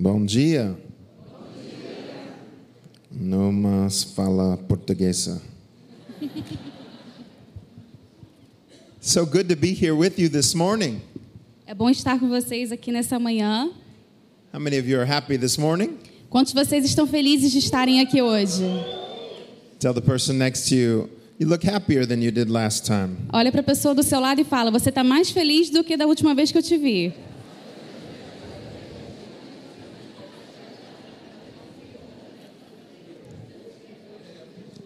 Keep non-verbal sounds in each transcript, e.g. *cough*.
Bom dia. Não mais fala portuguesa. *laughs* so good to be here with you this morning. É bom estar com vocês aqui nessa manhã. How many of you are happy this morning? Quantos de vocês estão felizes de estarem aqui hoje? Tell the person next to you, you look happier than you did last time. Olha para a pessoa do seu lado e fala: Você está mais feliz do que da última vez que eu te vi.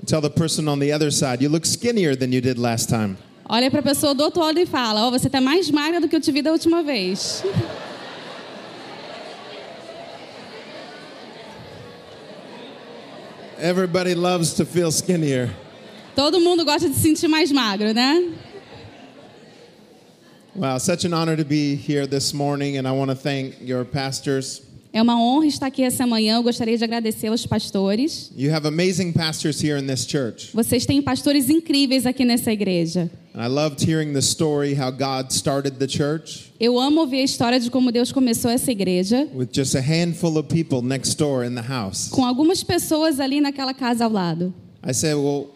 Tell the person on the other side, you look skinnier than you did last time. Olha para a pessoa do outro lado e fala: Ó, você está mais magra do que eu te vi da última vez. *laughs* Everybody loves to feel skinnier. Todo mundo gosta de se sentir mais magro, né? Wow, such an honor to be here this morning, and I want to thank your pastors. É uma honra estar aqui essa manhã. Eu gostaria de agradecer aos pastores. You have amazing pastors here in this church. Vocês têm pastores incríveis aqui nessa igreja. And I loved hearing the story how God started the church Eu amo ouvir a história de como Deus começou essa igreja, with just a handful of people next door in the house. com algumas pessoas ali naquela casa ao lado. I said, Well,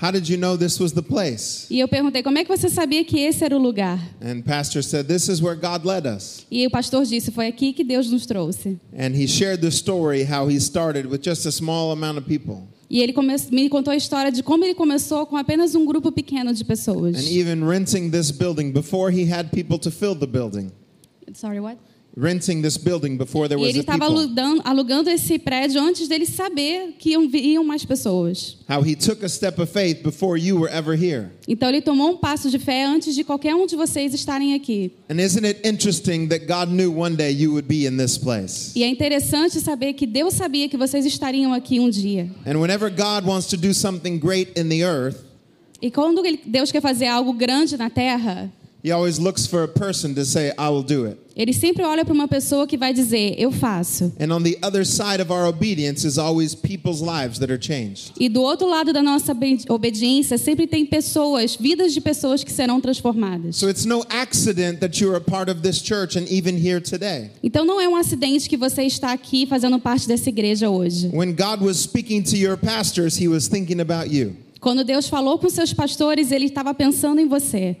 how did you know this was the place? E eu perguntei: como é que você sabia que esse era o lugar? And pastor said, This is where God led us. E o pastor disse: foi aqui que Deus nos trouxe. And he shared the story how he started with just a small amount of people. E ele me contou a história de como ele começou com apenas um grupo pequeno de pessoas. And even renting this building before he had people to fill the building. Sorry, what? Renting this building before there E was ele estava alugando, alugando esse prédio antes dele saber que iam, iam mais pessoas. How he took a step of faith before you were ever here. Então ele tomou um passo de fé antes de qualquer um de vocês estarem aqui. And isn't it interesting that God knew one day you would be in this place? E é interessante saber que Deus sabia que vocês estariam aqui um dia. And whenever God wants to do something great in the earth, E quando Deus quer fazer algo grande na terra, he always looks for a person to say, I will do it. ele sempre olha para uma pessoa que vai dizer: Eu faço. And on the other side of our obedience is always people's lives that are changed. E do outro lado da nossa obe- obediência sempre tem pessoas, vidas de pessoas que serão transformadas. So it's no accident that you're a part of this church and even here today. Então não é um acidente que você está aqui fazendo parte dessa igreja hoje. When God was speaking to your pastors, he was thinking about you. Quando Deus falou com seus pastores, ele estava pensando em você.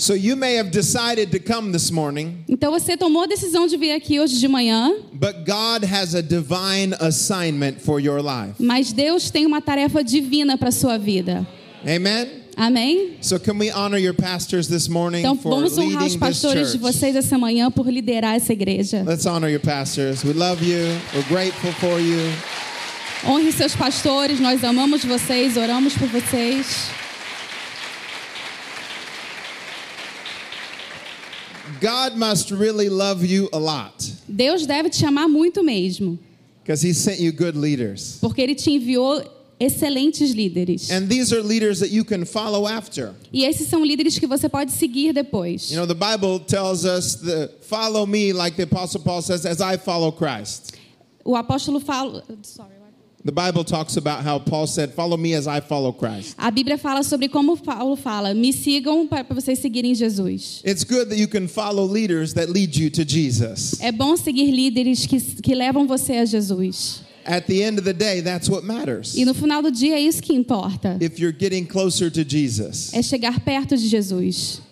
So you may have decided to come this morning, Então você tomou a decisão de vir aqui hoje de manhã, but God has a divine assignment for your life. mas Deus tem uma tarefa divina para sua vida. Amen? Amém? So can we honor your pastors this morning Então for vamos honrar os pastores de vocês essa manhã por liderar essa igreja. Let's honor your pastors. We love you. We're grateful for you. Honre seus pastores, nós amamos vocês, oramos por vocês. God must really love you a lot Deus deve te amar muito mesmo, because he sent you good leaders. porque ele te enviou excelentes líderes. And these are leaders that you can follow after. E esses são líderes que você pode seguir depois. You know, the Bible tells us the follow me like the apostle Paul says as I follow Christ. O apóstolo fala, Sorry? The Bible talks about how Paul said, "Follow me as I follow Christ." a Bíblia fala sobre como Paulo fala: me sigam para vocês seguirem Jesus. It's good that you can follow leaders that lead you to Jesus. É bom seguir líderes que, que levam você a Jesus. At the end of the day, that's what matters. E no final do dia é isso que importa. If you're getting closer to Jesus. É chegar perto de Jesus.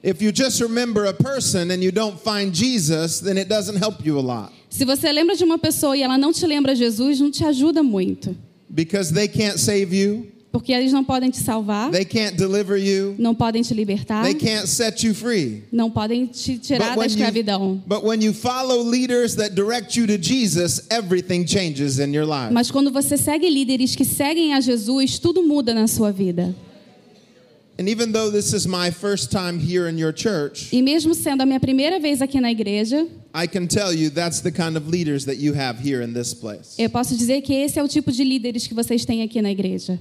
If you just remember a person and you don't find Jesus, then it doesn't help you a lot Se você lembra de uma pessoa e ela não te lembra Jesus, não te ajuda muito. because they can't save you, Porque eles não podem te salvar, they can't deliver you, não podem te libertar, they can't set you free. não podem te tirar da escravidão. but when you follow leaders that direct you to Jesus, everything changes in your life. Mas quando você segue líderes que seguem a Jesus, tudo muda na sua vida. And even though this is my first time here in your church, E mesmo sendo a minha primeira vez aqui na igreja, I can tell you that's the kind of leaders that you have here in this place. eu posso dizer que esse é o tipo de líderes que vocês têm aqui na igreja.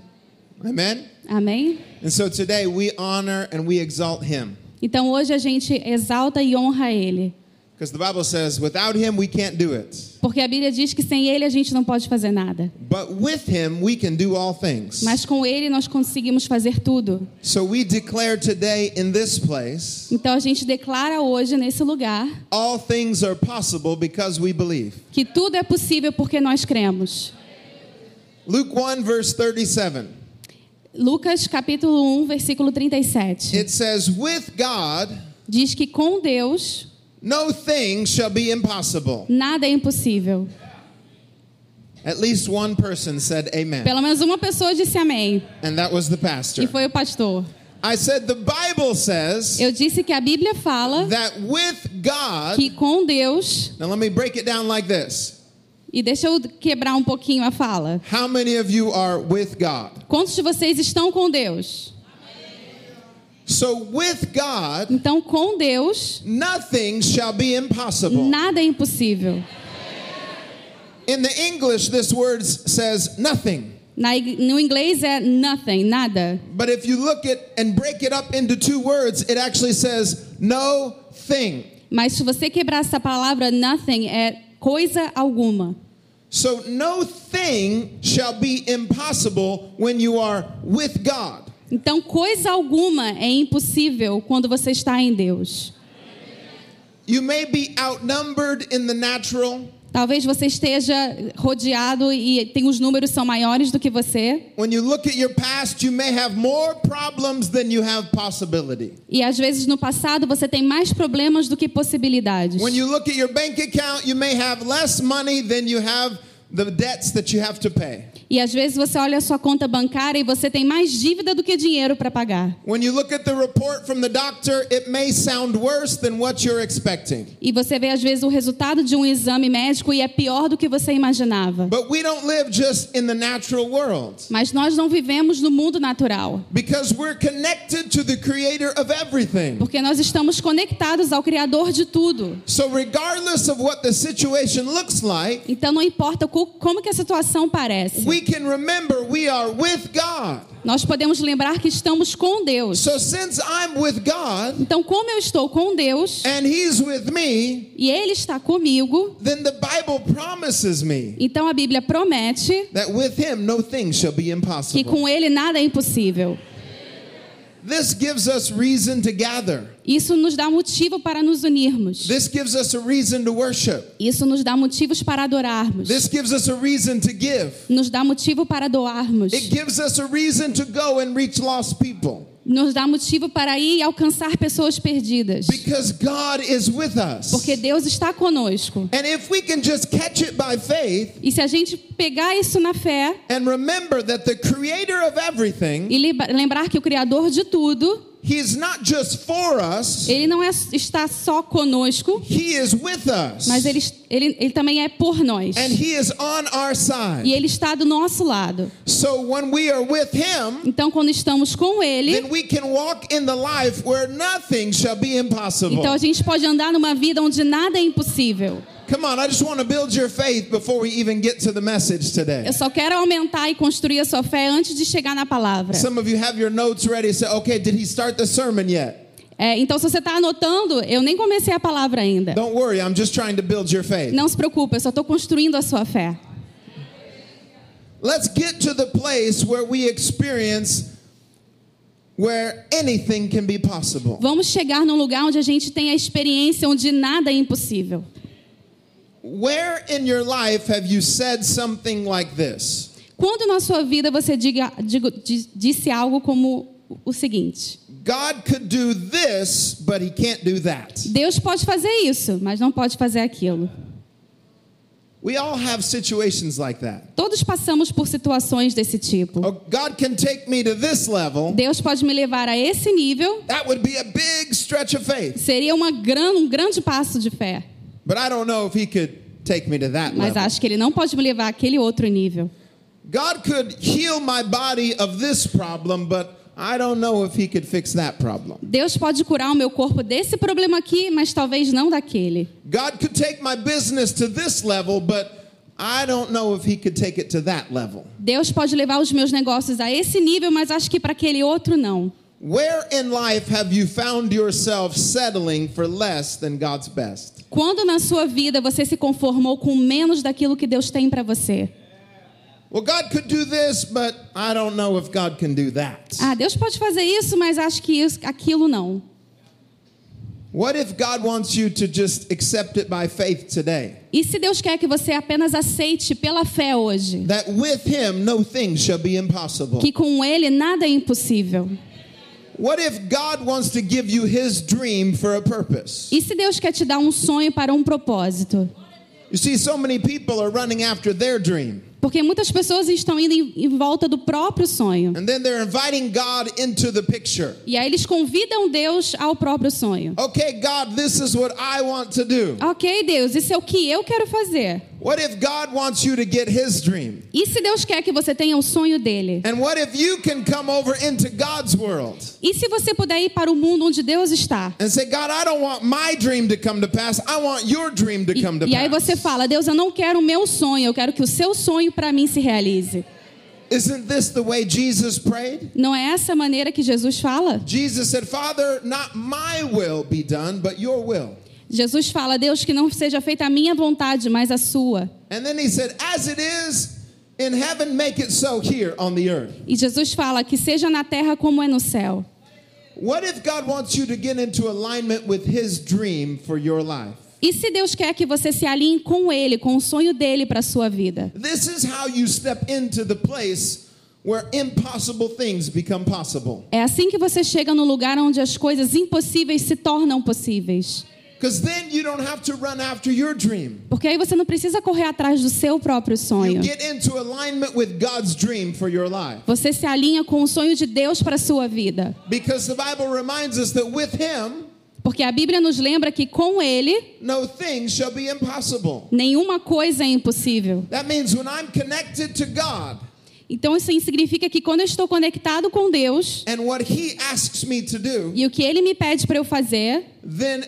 Amen? Amém? And so today we honor and we exalt him. Então hoje a gente exalta e honra ele. Because the Bible says, without him, we can't do it. Porque a Bíblia diz que sem ele a gente não pode fazer nada. But with him, we can do all things. Mas com ele nós conseguimos fazer tudo. So we declare today in this place, Então a gente declara hoje nesse lugar all things are possible because we believe. que tudo é possível porque nós cremos. Luke 1, verse 37. Lucas capítulo 1, versículo 37. It says, With God, Diz que com Deus no thing shall be impossible. nada é impossível. At least one person said amen. Pelo menos uma pessoa disse amém, And that was the e pastor. foi o pastor. I said, The Bible says Eu disse que a Bíblia fala that with God, que com Deus, now let me break it down like this. e deixa eu quebrar um pouquinho a fala. How many of you are with God? Quantos de vocês estão com Deus? So, with God, Então, com Deus, nothing shall be impossible. nada é impossível. In the English, this word says nothing. Na, no inglês é nothing, nada. But if you look at and break it up into two words, it actually says no thing. Mas se você quebrar essa palavra nothing, é coisa alguma. So, no thing shall be impossible when you are with God. Então, coisa alguma é impossível quando você está em Deus. You may be outnumbered in the natural. Talvez você esteja rodeado e tem os números são maiores do que você. When you look at your past, you may have more problems than you have possibility. E às vezes no passado você tem mais problemas do que possibilidades. When you look at your bank account, you may have less money than you have the debts that you have to pay. E às vezes você olha a sua conta bancária e você tem mais dívida do que dinheiro para pagar. When you look at the report from the doctor, it may sound worse than what you're expecting. E você vê às vezes o resultado de um exame médico e é pior do que você imaginava. But we don't live just in the natural world Mas nós não vivemos no mundo natural, because we're connected to the creator of everything. porque nós estamos conectados ao criador de tudo. So regardless of what the situation looks like, Então não importa co- como que a situação parece. we can remember we are with God. Nós podemos lembrar que estamos com Deus. So since I'm with God Então, como eu estou com Deus and he's with me, e Ele está comigo, then the Bible promises me então a Bíblia promete that with him no thing shall be que impossible. com Ele nada é impossível. This gives us reason to gather. Isso nos dá motivo para nos unirmos. This gives us a reason to worship. Isso nos dá motivos para adorarmos. This gives us a reason to give. Nos dá motivo para doarmos. It gives us a reason to go and reach lost people Nos dá motivo para ir e alcançar pessoas perdidas. because God is with us. Porque Deus está conosco. And if we can just catch it by faith E se a gente pegar isso na fé and remember that the creator of everything, e lembra- lembrar que o Criador de tudo, he's not just for us, Ele não é, está só conosco, he is with us. mas ele, ele, ele também é por nós. And he is on our side. E Ele está do nosso lado. So when we are with him, Então, quando estamos com Ele, then we can walk in the life where nothing shall be impossible. então a gente pode andar numa vida onde nada é impossível. Come on, I just want to build your faith before we even get to the message today. Eu só quero aumentar e construir a sua fé antes de chegar na palavra. Some of you have your notes ready. Say, okay, did he start the sermon yet? É, então, se você está anotando, eu nem comecei a palavra ainda. Don't worry, I'm just trying to build your faith. Não se preocupe, eu só estou construindo a sua fé. Let's get to the place where we experience where anything can be possible. Vamos chegar num lugar onde a gente tem a experiência onde nada é impossível. Where in your life have you said something like this? Quando na sua vida você diga, digo- di- disse algo como o seguinte: God could do this, but he can't do that. Deus pode fazer isso, mas não pode fazer aquilo. We all have situations like that. Todos passamos por situações desse tipo. Oh, God can take me to this level. Deus pode me levar a esse nível, That would be a big stretch of faith. seria uma gran, um grande passo de fé. But I don't know if he could take me to that Mas level. acho que Ele não pode me levar àquele outro nível. God could heal my body of this problem, but I don't know if he could fix that problem. Deus pode curar o meu corpo desse problema aqui, mas talvez não daquele. God could take my business to this level, but I don't know if he could take it to that level. Deus pode levar os meus negócios a esse nível, mas acho que para aquele outro não. Where in life have you found yourself settling for less than God's best? Quando na sua vida você se conformou com menos daquilo que Deus tem para você? Well, God could do this, but I don't know if God can do that. Ah, Deus pode fazer isso, mas acho que isso, aquilo não. What if God wants you to just accept it by faith today? E se Deus quer que você apenas aceite pela fé hoje, That with Him no thing shall be impossible. que com Ele nada é impossível? E se Deus quer te dar um sonho para um propósito? You see, so many people are running after their dream. Porque muitas pessoas estão indo em, volta do próprio sonho. And then they're inviting God into the picture. E aí eles convidam Deus ao próprio sonho. Okay, God, this is what I want to do. Ok, Deus, isso é o que eu quero fazer. What if God wants you to get His dream? E se Deus quer que você tenha o sonho dele? And what if you can come over into God's world E se você puder ir para o mundo onde Deus está? and say, God, I don't want my dream to come to pass. I want your dream to come to e aí pass. você fala, Deus, eu não quero o meu sonho, eu quero que o seu sonho para mim se realize. Isn't this the way Jesus prayed? Não é essa a maneira que Jesus fala? Jesus said, Father, not my will be done, but your will. Jesus fala, Deus, que não seja feita a minha vontade, mas a sua. E Jesus fala que seja na terra como é no céu. E se Deus quer que você se alinhe com Ele, com o sonho dele para a sua vida? This is how you step into the place where impossible things become possible. É assim que você chega no lugar onde as coisas impossíveis se tornam possíveis. Because then you don't have to run after your dream. Porque aí você não precisa correr atrás do seu próprio You sonho. get into alignment with God's dream for your life. Você se alinha com o sonho de Deus para a sua vida. Because the Bible reminds us that with him, Porque a Bíblia nos lembra que com Ele, no thing shall be impossible. nenhuma coisa é impossível. That means when I'm connected to God Então isso significa que quando eu estou conectado com Deus and what he asks me to do, e o que Ele me pede para eu fazer, then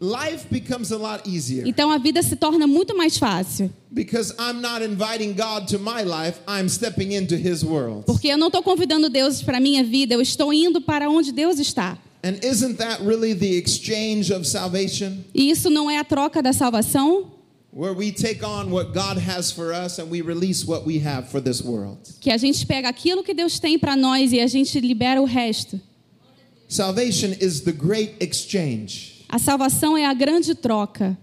life becomes a lot easier. então a vida se torna muito mais fácil. Because I'm not inviting God to my life, I'm stepping into his world. Porque eu não estou convidando Deus para minha vida, eu estou indo para onde Deus está. And isn't that really the exchange of salvation? E isso não é a troca da salvação? Where we take on what God has for us and we release what we have for this world. Que a gente pega aquilo que Deus tem para nós e a gente libera o resto. Salvation is the great exchange. A salvação é a grande troca.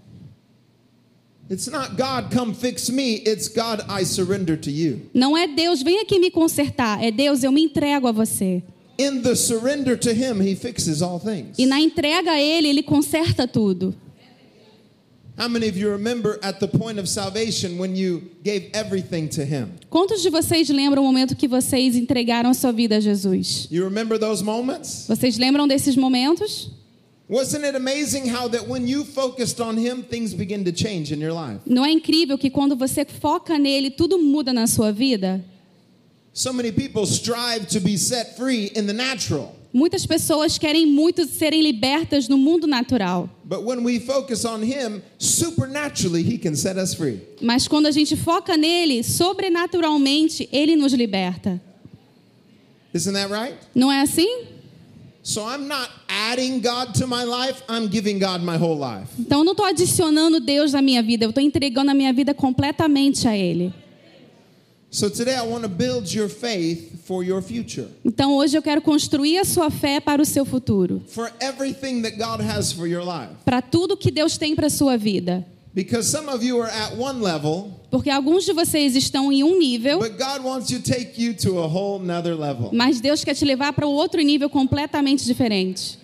It's not God, come fix me. It's God, I surrender to you. Não é Deus, vem aqui me consertar. É Deus, eu me entrego a você. In the surrender to Him, He fixes all things. E na entrega a Ele, Ele conserta tudo. How many of you remember at the point of salvation when you gave everything to Him? Quantos de vocês lembram o momento que vocês entregaram a sua vida a Jesus? You remember those moments? Vocês lembram desses momentos? Wasn't it amazing how that when you focused on Him, things begin to change in your life? Não é incrível que quando você foca nele, tudo muda na sua vida? So many people strive to be set free in the natural. Muitas pessoas querem muito serem libertas no mundo natural. But when we focus on Him, supernaturally, He can set us free. Mas quando a gente foca nele, sobrenaturalmente, ele nos liberta. Isn't that right? Não é assim? So I'm not adding God to my life, I'm giving God my whole life. Então eu não estou adicionando Deus na minha vida, eu estou entregando a minha vida completamente a Ele. So today I want to build your faith for your future, Então hoje eu quero construir a sua fé para o seu futuro, for everything that God has for your life. para tudo que Deus tem para a sua vida. Because some of you are at one level, Porque alguns de vocês estão em um nível, but God wants to take you to a whole nother level. mas Deus quer te levar para um outro nível completamente diferente.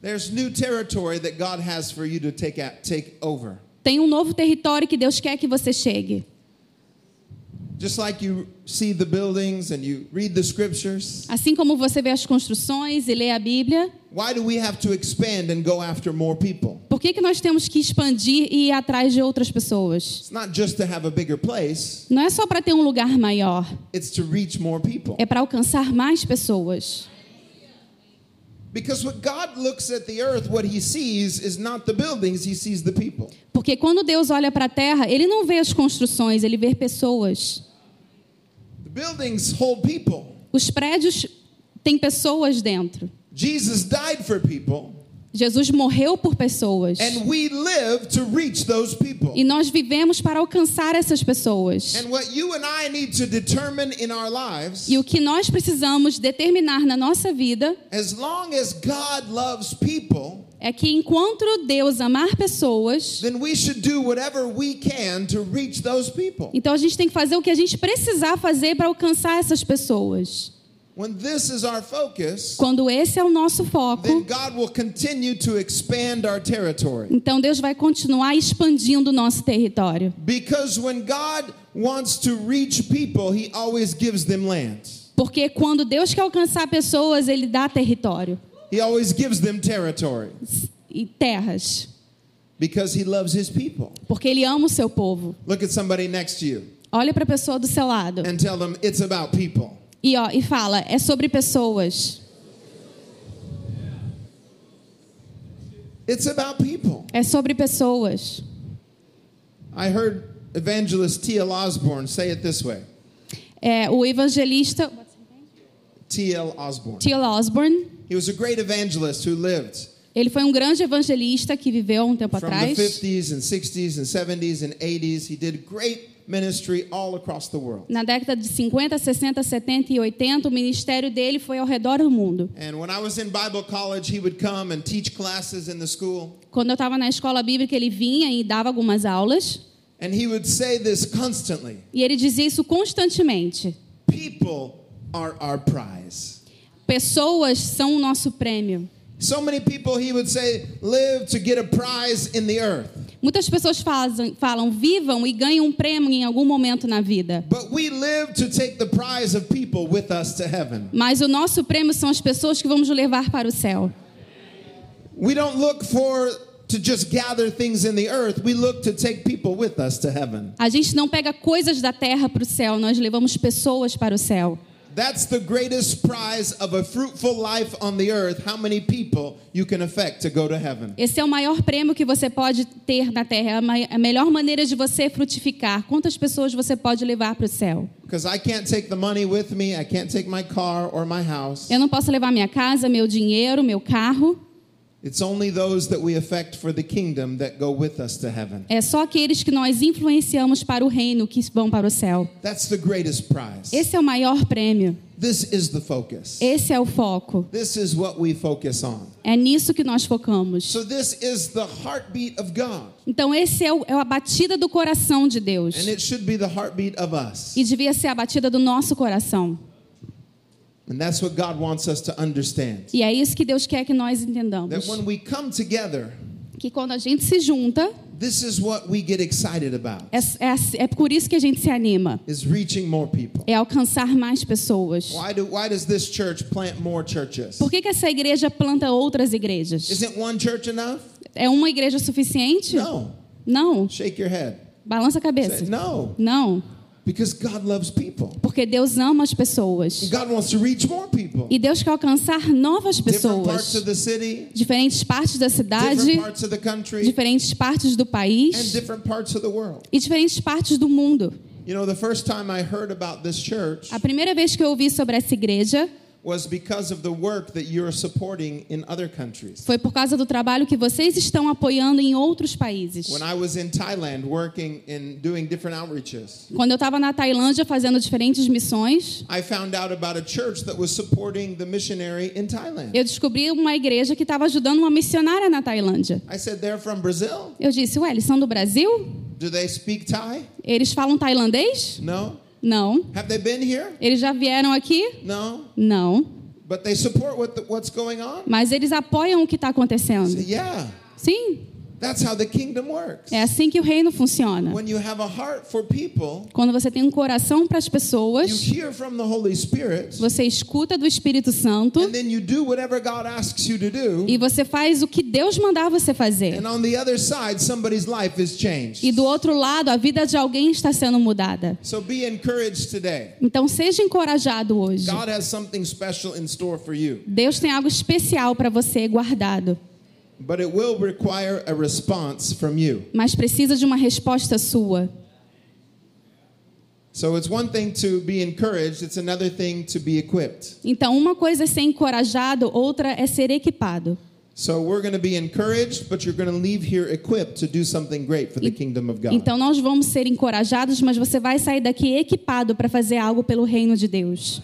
There's new territory that God has for you to take at, take over. Tem um novo território que Deus quer que você chegue. Just like you see the buildings and you read the scriptures, Assim como você vê as construções e lê a Bíblia, why do we have to expand and go after more people? Por que, que nós temos que expandir e ir atrás de outras pessoas? It's not just to have a bigger place, Não é só para ter um lugar maior, it's to reach more people. é para alcançar mais pessoas. Porque quando Deus olha para a terra, ele não vê as construções, ele vê pessoas. The buildings hold people, Os prédios tem pessoas dentro. Jesus died for people, Jesus morreu por pessoas. and we live to reach those people. E nós vivemos para alcançar essas pessoas. Lives, E o que nós precisamos determinar na nossa vida as long as God loves people, é que enquanto Deus amar pessoas, então a gente tem que fazer o que a gente precisar fazer para alcançar essas pessoas. When this is our focus, Quando esse é o nosso then foco, God will continue to expand our territory. então Deus vai continuar expandindo o nosso território. Because when God wants to reach people, He always gives them land. Porque quando Deus quer alcançar pessoas, Ele dá território He always gives them territory e terras. because He loves His people. Porque Ele ama o seu povo. Look at somebody next to you Olha para a pessoa do seu lado and tell them it's about people. E, ó, e fala: é sobre pessoas. It's about people. É sobre pessoas. I heard evangelist T.L. Osborne say it this way É, o evangelista T.L. Osborne. T.L. Osborne, He was a great evangelist who lived ele foi um grande evangelista que viveu um tempo from the atrás. 50s and 60s and 70s and 80s. He did great ministry all across the world. Na década de 50, 60, 70 e 80, o ministério dele foi ao redor do mundo. And when I was in Bible college, he would come and teach classes in the school. Quando eu estava na escola bíblica, ele vinha e dava algumas aulas. And he would say this constantly E ele dizia isso constantemente. People are our prize. Pessoas são o nosso prêmio. So many people, he would say, live to get a prize in the earth. Muitas pessoas fazem, falam, vivam e ganham um prêmio em algum momento na vida. But we live to take the prize of people with us to heaven. Mas o nosso prêmio são as pessoas que vamos levar para o céu. We don't look for to just gather things in the earth. We look to take people with us to heaven. A gente não pega coisas da terra para o céu, nós levamos pessoas para o céu. That's the greatest prize of a fruitful life on the earth. How many people you can affect to go to heaven? Esse é o maior prêmio que você pode ter na terra, é a melhor maneira de você frutificar. Quantas pessoas você pode levar para o céu? Because I can't take the money with me. I can't take my car or my house. Eu não posso levar minha casa, meu dinheiro, meu carro. É só aqueles que nós influenciamos para o reino que vão para o céu. That's the greatest prize. Esse é o maior prêmio. This is the focus. Esse é o foco. This is what we focus on. É nisso que nós focamos. So this is the heartbeat of God. Então, esse é, o, é a batida do coração de Deus. And it should be the heartbeat of us. E devia ser a batida do nosso coração. And that's what God wants us to understand. E é isso que Deus quer que nós entendamos. That when we come together, Que quando a gente se junta, this is what we get excited about. é, é, é por isso que a gente se anima. Is reaching more people. É alcançar mais pessoas. Why do why does this church plant more churches? Por que, que essa igreja planta outras igrejas? Isn't one church enough? É uma igreja suficiente? No. Não. Shake your head. Balança a cabeça. Say, no, Não. Because God loves people. Porque Deus ama as pessoas. God wants to reach more people. E Deus quer alcançar novas Different parts pessoas. of the city, Diferentes partes da cidade, different parts of the country, diferentes partes do and país different parts of the world. e diferentes partes do mundo. You know, the first time I heard about this church A primeira vez que eu ouvi sobre essa igreja was because of the work that you're supporting in other countries. foi por causa do trabalho que vocês estão apoiando em outros países. When I was in Thailand working in doing different outreaches, Quando eu estava na Tailândia fazendo diferentes missões, I found out about a church that was supporting the missionary in Thailand. eu descobri uma igreja que estava ajudando uma missionária na Tailândia. I said, They're from Brazil? Eu disse, ué, eles são do Brasil? Do they speak Thai? Eles falam tailandês? No. Não. Have they been here? Eles já vieram aqui? No. Não. But they support what the, what's going on? Mas eles apoiam o que está acontecendo. Yeah. Sim, That's how the kingdom works. é assim que o reino funciona. When you have a heart for people, Quando você tem um coração para as you pessoas, hear from the Holy Spirit, você escuta do Espírito Santo and then you do whatever God asks you to do. e você faz o que Deus mandar você fazer. And on the other side, somebody's life is changed. E do outro lado, a vida de alguém está sendo mudada. So be encouraged today. Então seja encorajado hoje. God has something special in store for you, Deus tem algo especial para você guardado, but it will require a response from you. mas precisa de uma resposta sua. So it's one thing to be encouraged, it's another thing to be equipped. Então, uma coisa é ser encorajado, outra é ser equipado. So we're going to be encouraged, but you're going to leave here equipped to do something great for the kingdom of God. Então, nós vamos ser encorajados, mas você vai sair daqui equipado para fazer algo pelo reino de Deus.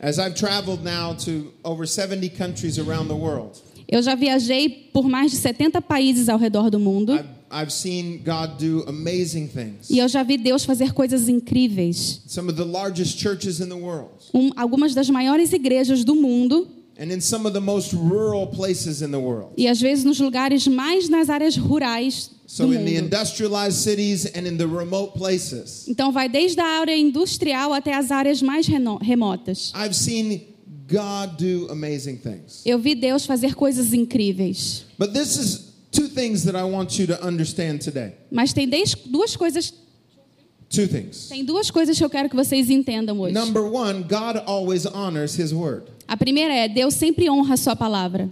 As I've traveled now to over 70 countries around the world, Eu já viajei por mais de 70 países ao redor do mundo I've, I've seen God do amazing things. e eu já vi Deus fazer coisas incríveis. Some of the largest churches in the world, Um, algumas das maiores igrejas do mundo and in some of the most rural places in the world. e às vezes nos lugares mais nas áreas rurais do So in the industrialized cities and in the remote places, Então vai desde a área industrial até as áreas mais remotas. I've seen God do amazing things. Eu vi Deus fazer coisas incríveis. But this is two things that I want you to understand today. Mas tem duas coisas, Two things. tem duas coisas que eu quero que vocês entendam hoje. Number one, God always honors his word. A primeira é Deus sempre honra a sua palavra.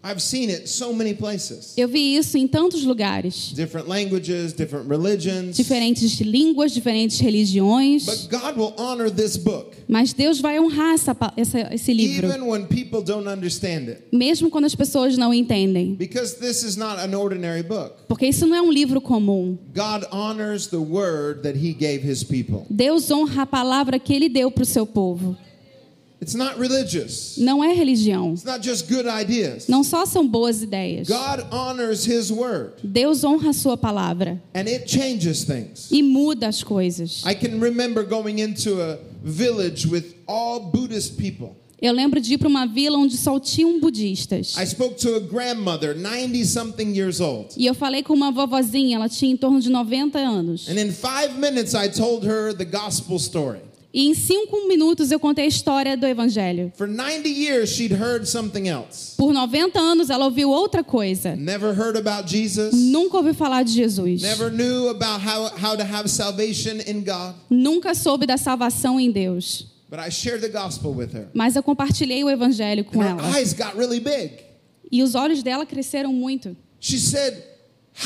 I've seen it so many places. Eu vi isso em tantos lugares, Different languages, different religions. diferentes línguas, diferentes religiões. But God will honor this book Mas Deus vai honrar essa, essa- esse livro, even when people don't understand it. mesmo quando as pessoas não entendem, Because this is not an ordinary book. porque isso não é um livro comum. God honors the word that he gave his people. Deus honra a palavra que Ele deu para o seu povo. It's not religious. Não é religião. It's not just good ideas. Não só são boas ideias. God honors his word Deus honra a sua palavra and it changes things. e muda as coisas. I can remember going into a village with all Buddhist people. Eu lembro de ir para uma vila onde só tinham budistas. I spoke to a grandmother, 90 something years old. E eu falei com uma vovozinha, ela tinha em torno de 90 anos. And in five minutes, I told her the gospel story. E em cinco minutos eu contei a história do Evangelho. For 90 years, she'd heard something else. Por 90 anos ela ouviu outra coisa. Never heard about Jesus. Nunca ouviu falar de Jesus. Nunca soube da salvação em Deus. But I shared the gospel with her. Mas eu compartilhei o Evangelho com ela. E os olhos dela cresceram muito. She said,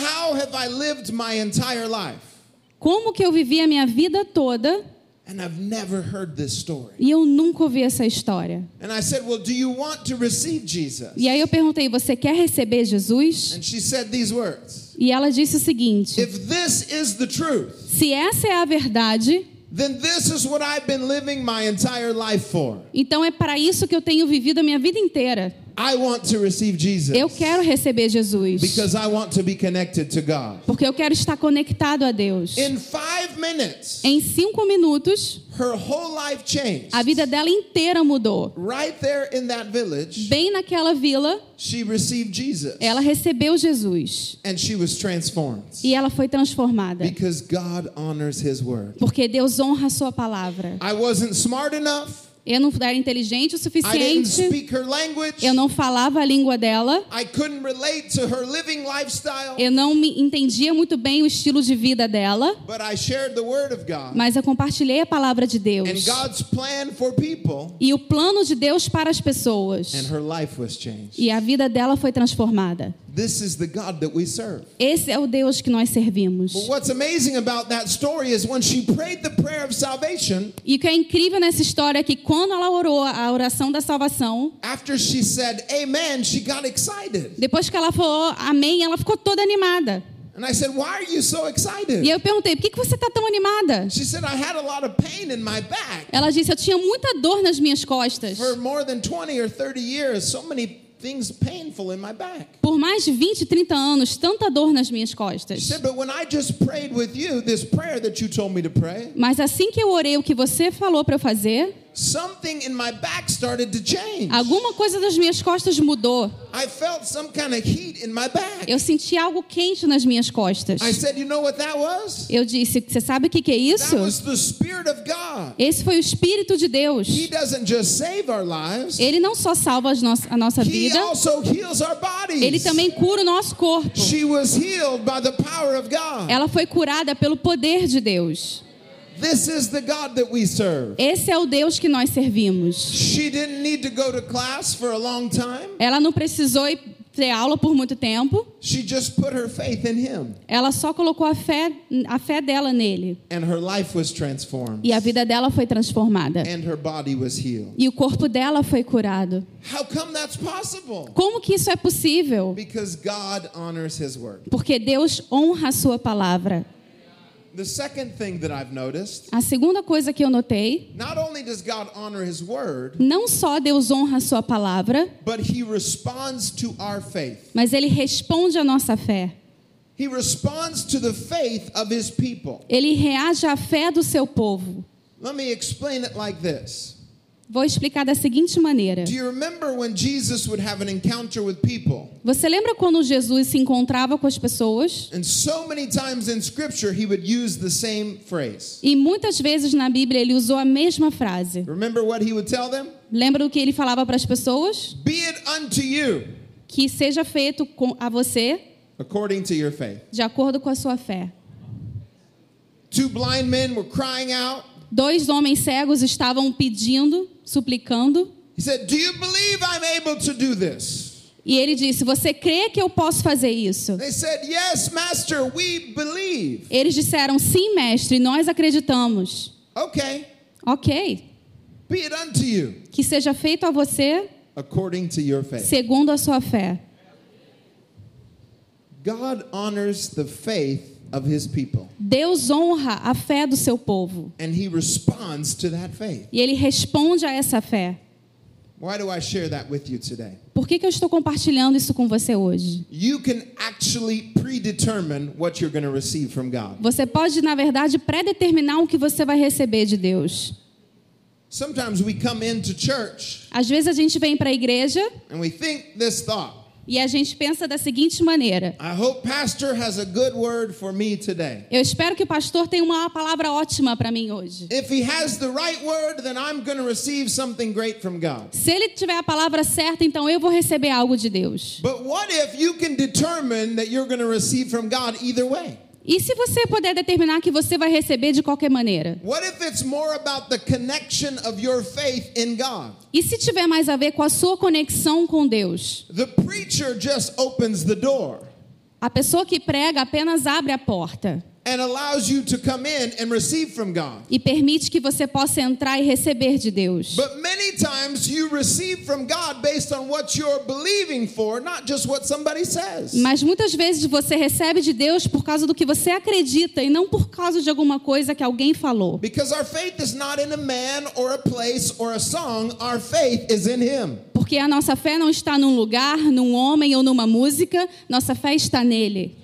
How have I lived my entire life? Como que eu vivi a minha vida toda And I've never heard this story. e eu nunca ouvi essa história? And I said, Well, do you want to receive Jesus? E aí eu perguntei: você quer receber Jesus? And she said these words E ela disse o seguinte: If this is the truth, se essa é a verdade, then this is what I've been living my entire life for. então é para isso que eu tenho vivido a minha vida inteira. I want to receive Jesus Eu quero receber Jesus. because I want to be connected to God. Porque eu quero estar conectado a Deus. In five minutes, Em cinco minutos, her whole life changed. a vida dela inteira mudou. Right there in that village, Bem naquela vila, she received Jesus ela recebeu Jesus. and she was transformed E ela foi transformada. because God honors his word. Porque Deus honra a sua palavra. I wasn't smart enough. Eu não era inteligente o suficiente. Eu não falava a língua dela. Eu não me entendia muito bem o estilo de vida dela. Mas eu compartilhei a palavra de Deus. E o plano de Deus para as pessoas. E a vida dela foi transformada. This is the God that we serve. Esse é o Deus que nós servimos. E o que é incrível nessa história é que quando ela orou a oração da salvação, after she said amen, she got excited. depois que ela falou amém, ela ficou toda animada. And I said, Why are you so E excited? eu perguntei, por que, que você está tão animada? She said, I had a lot of pain in my back. Ela disse, eu tinha muita dor nas minhas costas. For more than 20 or 30 years, so many things painful in my back. Por mais de 20, 30 anos, tanta dor nas minhas costas. Mas assim que eu orei o que você falou para eu fazer, something in my back started to change. alguma coisa das minhas costas mudou. I felt some kind of heat in my back. Eu senti algo quente nas minhas costas. I said, You know what that was? Eu disse, você sabe o que, que é isso? That was the Spirit of God. Esse foi o Espírito de Deus. He doesn't just save our lives, Ele não só salva as nossa- a nossa He vida, also heals our ele bodies. também cura o nosso corpo. She was healed by the power of God. Ela foi curada pelo poder de Deus. This is the God that we serve. Esse é o Deus que nós servimos. She didn't need to go to class for a long time. Ela não precisou ir ter aula por muito tempo. She just put her faith in him, Ela só colocou a fé, a fé dela nele. and her life was transformed, E a vida dela foi transformada. and her body was healed. E o corpo dela foi curado. How come that's possible? Como que isso é possível? Because God honors his word. Porque Deus honra a sua palavra. The second thing that I've noticed, A segunda coisa que eu notei, not only does God honor his word, não só Deus honra a sua palavra, but he responds to our faith. mas ele responde à nossa fé. He responds to the faith of his people. Ele reage à fé do seu povo. Let me explain it like this. Vou explicar da seguinte maneira. Do you remember when Jesus would have an encounter with people? Você lembra quando Jesus se encontrava com as pessoas? And so many times in scripture he would use the same phrase. E muitas vezes na Bíblia ele usou a mesma frase. Remember what he would tell them? Lembra do que ele falava para as pessoas? Be it unto you Que seja feito com a você according to your faith. de acordo com a sua fé. Two blind men were crying out. Dois homens cegos estavam pedindo, suplicando, He said, Do you believe I'm able to do this? e ele disse: Você crê que eu posso fazer isso? They said, Yes, Master, we believe. Eles disseram: Sim, mestre, nós acreditamos. Ok, be it unto you que seja feito a você according to your faith. segundo a sua fé. God honors the faith of his people, Deus honra a fé do seu povo and he responds to that faith. e ele responde a essa fé. Why do I share that with you today? Por que, que eu estou compartilhando isso com você hoje? You can actually predetermine what you're going to receive from God. Você pode, na verdade, predeterminar o que você vai receber de Deus. Sometimes we come into church Às vezes a gente vem para a igreja and we think this thought e a gente pensa da seguinte maneira: I hope Pastor has a good word for me today. Eu espero que o pastor tenha uma palavra ótima para mim hoje. If he has the right word, then I'm going to receive something great from God. Se ele tiver a palavra certa, então eu vou receber algo de Deus. But what if you can determine that you're going to receive from God either way? E se você puder determinar que você vai receber de qualquer maneira? E se tiver mais a ver com a sua conexão com Deus? The preacher just opens the door A pessoa que prega apenas abre a porta and allows you to come in and receive from God. e permite que você possa entrar e receber de Deus. But many times you receive from God based on what you're believing for, not just what somebody says. Mas muitas vezes você recebe de Deus por causa do que você acredita e não por causa de alguma coisa que alguém falou. Because our faith is not in a man or a place or a song, our faith is in Him. Porque a nossa fé não está num lugar, num homem ou numa música, nossa fé está nele.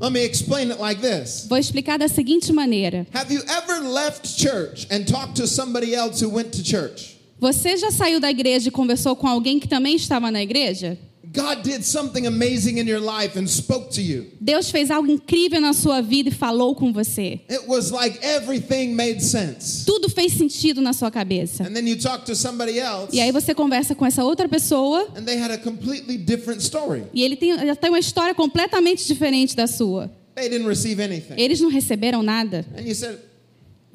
Let me explain it like this. Vou explicar da seguinte maneira: Have you ever left church and talked to somebody else who went to church? Você já saiu da igreja e conversou com alguém que também estava na igreja? God did something amazing in your life and spoke to you. Deus fez algo incrível na sua vida e falou com você. It was like everything made sense. Tudo fez sentido na sua cabeça. And then you talk to somebody else E aí você conversa com essa outra pessoa and they had a completely different story. e ele tem, ela tem uma história completamente diferente da sua. They didn't receive anything. Eles não receberam nada. And you said,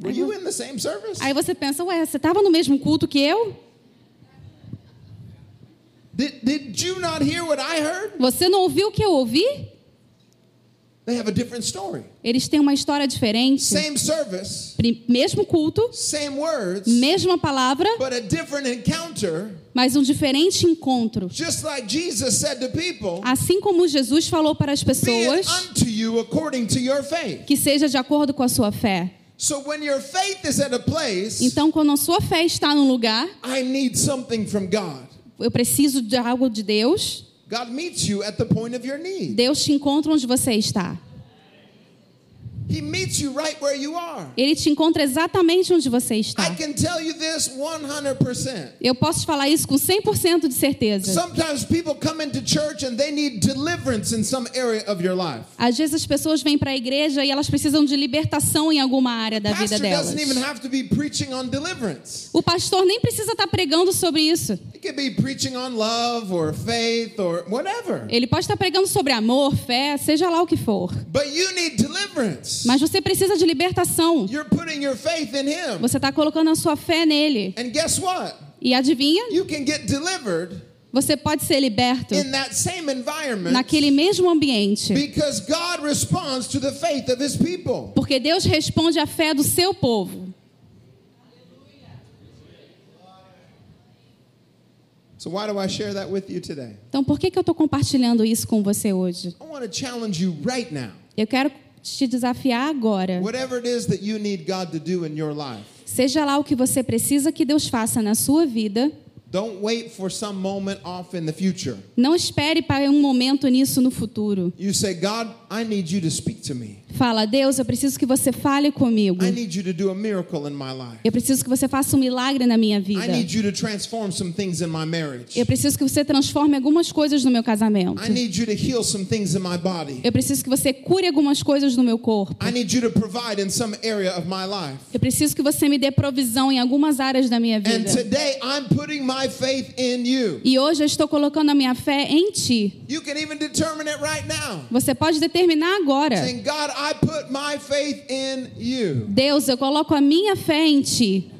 Were you in the same service? Aí você pensa, ué, você estava no mesmo culto que eu? Did, did you not hear what I heard? Você não ouviu o que eu ouvi? They have a different story. Eles têm uma história diferente. Same service, Mesmo culto, same words, mesma palavra, but a different encounter. mas um diferente encontro. Just like Jesus said to people, Assim como Jesus falou para as pessoas unto you according to your faith. que seja de acordo com a sua fé. So when your faith is at a place, Então, quando a sua fé está num lugar, I need something from God. Eu preciso de algo de Deus, God meets you at the point of your need. Deus te encontra onde você está. He meets you right where you are. Ele te encontra exatamente onde você I está. can tell you this 100%. Eu posso te falar isso com 100% de certeza. Sometimes people come into church and they need deliverance in some area of your life. Às vezes as pessoas vêm para a igreja e elas precisam de libertação em alguma área da vida delas. doesn't even have to be preaching on deliverance. O pastor nem precisa estar pregando sobre isso. He could be preaching on love or faith or whatever. Ele pode estar pregando sobre amor, fé, seja lá o que for. But you need deliverance. Mas você precisa de libertação. Você está colocando a sua fé nele. And guess what? E adivinha? You can get delivered Você pode ser liberto in that same environment naquele mesmo ambiente. because God responds to the faith of his people. Porque Deus responde à fé do seu povo. So why do I share that with you today? Então, por que, que eu estou compartilhando isso com você hoje? Eu quero te desafiar agora. Whatever it is that you need God to do in your life, Seja lá o que você precisa que Deus faça na sua vida, don't wait for some moment off in the future. não espere para um momento nisso no futuro. You say, God, I need you to speak to me. Fala, Deus, eu preciso que você fale comigo. I need you to do a miracle in my life. Eu preciso que você faça um milagre na minha vida. I need you to transform some things in my marriage. Eu preciso que você transforme algumas coisas no meu casamento. I need you to heal some things in my body. Eu preciso que você cure algumas coisas no meu corpo. I need you to provide in some area of my life. Eu preciso que você me dê provisão em algumas áreas da minha And vida. today I'm putting my faith in you. E hoje eu estou colocando a minha fé em ti. You can even determine it right now. Você pode determinar agora. Saying, God, I put my faith in you. Deus, eu coloco a minha fé em ti.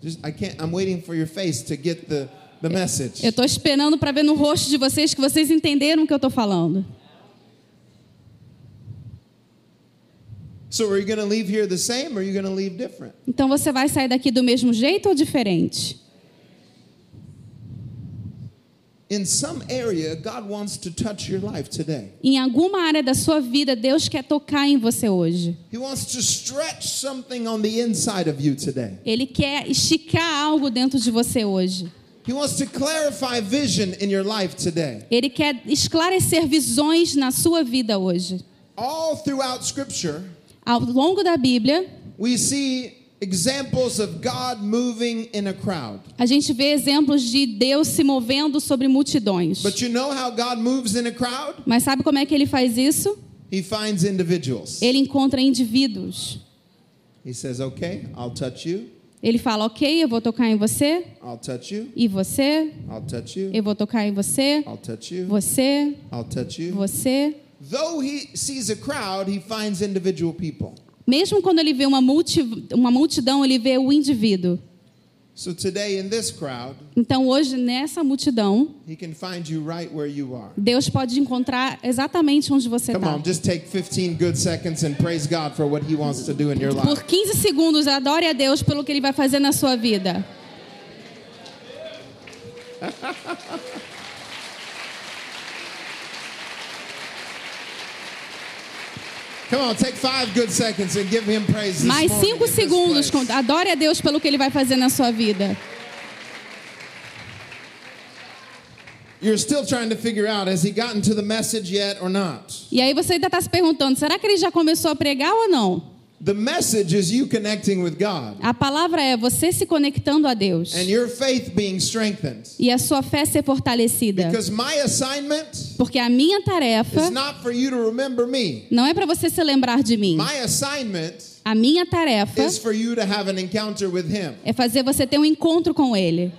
Just I can't I'm waiting for your face to get the, the message. Eu estou esperando para ver no rosto de vocês que vocês entenderam o que eu estou falando. So are you going to leave here the same or are you going to leave different? Então você vai sair daqui do mesmo jeito ou diferente? In some area, God wants to touch your life today. Em alguma área da sua vida, Deus quer tocar em você hoje. Ele quer esticar algo dentro de você hoje. He wants to clarify vision in your life today. Ele quer esclarecer visões na sua vida hoje. Ao longo da Bíblia, we see examples of God moving in a crowd. a gente vê exemplos de Deus se movendo sobre multidões. But you know how God moves in a crowd? Mas sabe como é que ele faz isso? He finds individuals. Ele encontra indivíduos. He says, Okay, I'll touch you. Ele fala: Ok, eu vou tocar em você, I'll touch you. e você, I'll touch you. eu vou tocar em você, I'll touch you. você, I'll touch you. você. Though he sees a crowd, he finds individual people. Mesmo quando ele vê uma, multi, uma multidão, ele vê o indivíduo. So today, in this crowd, Então hoje, nessa multidão, he can find you right where you are. Deus pode encontrar exatamente onde você está. on, just take 15 good seconds and praise God for what he wants to do in your life. Por 15 segundos, adore a Deus pelo que Ele vai fazer na sua vida. *laughs* Come on, take five good seconds and give him praise this Mais cinco segundos, adore a Deus pelo que Ele vai fazer na sua vida. You're still trying to figure out has he gotten to the message yet or not? E aí você ainda está se perguntando: será que ele já começou a pregar ou não? The message is you connecting with God A palavra é você se conectando a Deus and your faith being strengthened. e a sua fé ser fortalecida. Because my assignment Porque a minha tarefa is not for you to remember me. não é para você se lembrar de mim. My assignment A minha tarefa is for you to have an encounter with him. é fazer você ter um encontro com Ele.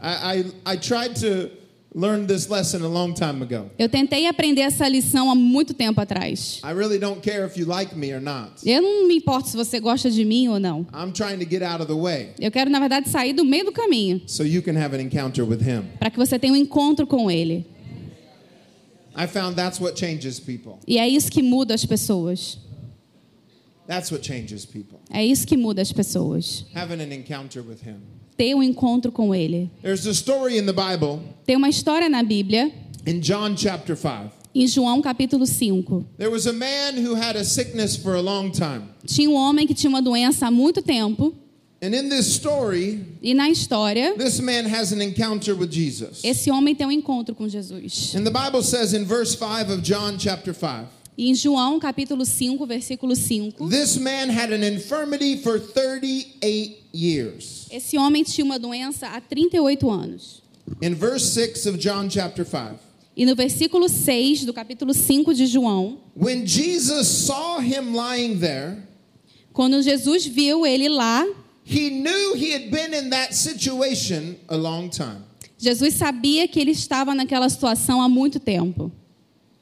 I, I, I tried to learn this lesson a long time ago. Eu tentei aprender essa lição há muito tempo atrás. I really don't care if you like me or not. Eu não me importo se você gosta de mim ou não. I'm trying to get out of the way Eu quero, na verdade, sair do meio do caminho so you can have an encounter with him. para que você tenha um encontro com Ele. I found that's what changes people. E é isso que muda as pessoas. That's what changes people. É isso que muda as pessoas. Having an encounter with him. Ter um encontro com Ele. There's a story in the Bible Tem uma história na Bíblia, in John chapter 5. em João capítulo 5. There was a man who had a sickness for a long time. Tinha um homem que tinha uma doença há muito tempo. And in this story, E na história, this man has an encounter with Jesus. esse homem tem um encontro com Jesus. And the Bible says in verse 5 of John chapter 5 em João capítulo 5, versículo 5, This man had an infirmity for 38 years. esse homem tinha uma doença há 38 anos. In verse 6 of John chapter 5, E no versículo 6 do capítulo 5 de João, when Jesus saw him lying there, quando Jesus viu ele lá, he knew he had been in that situation a long time. Jesus sabia que ele estava naquela situação há muito tempo.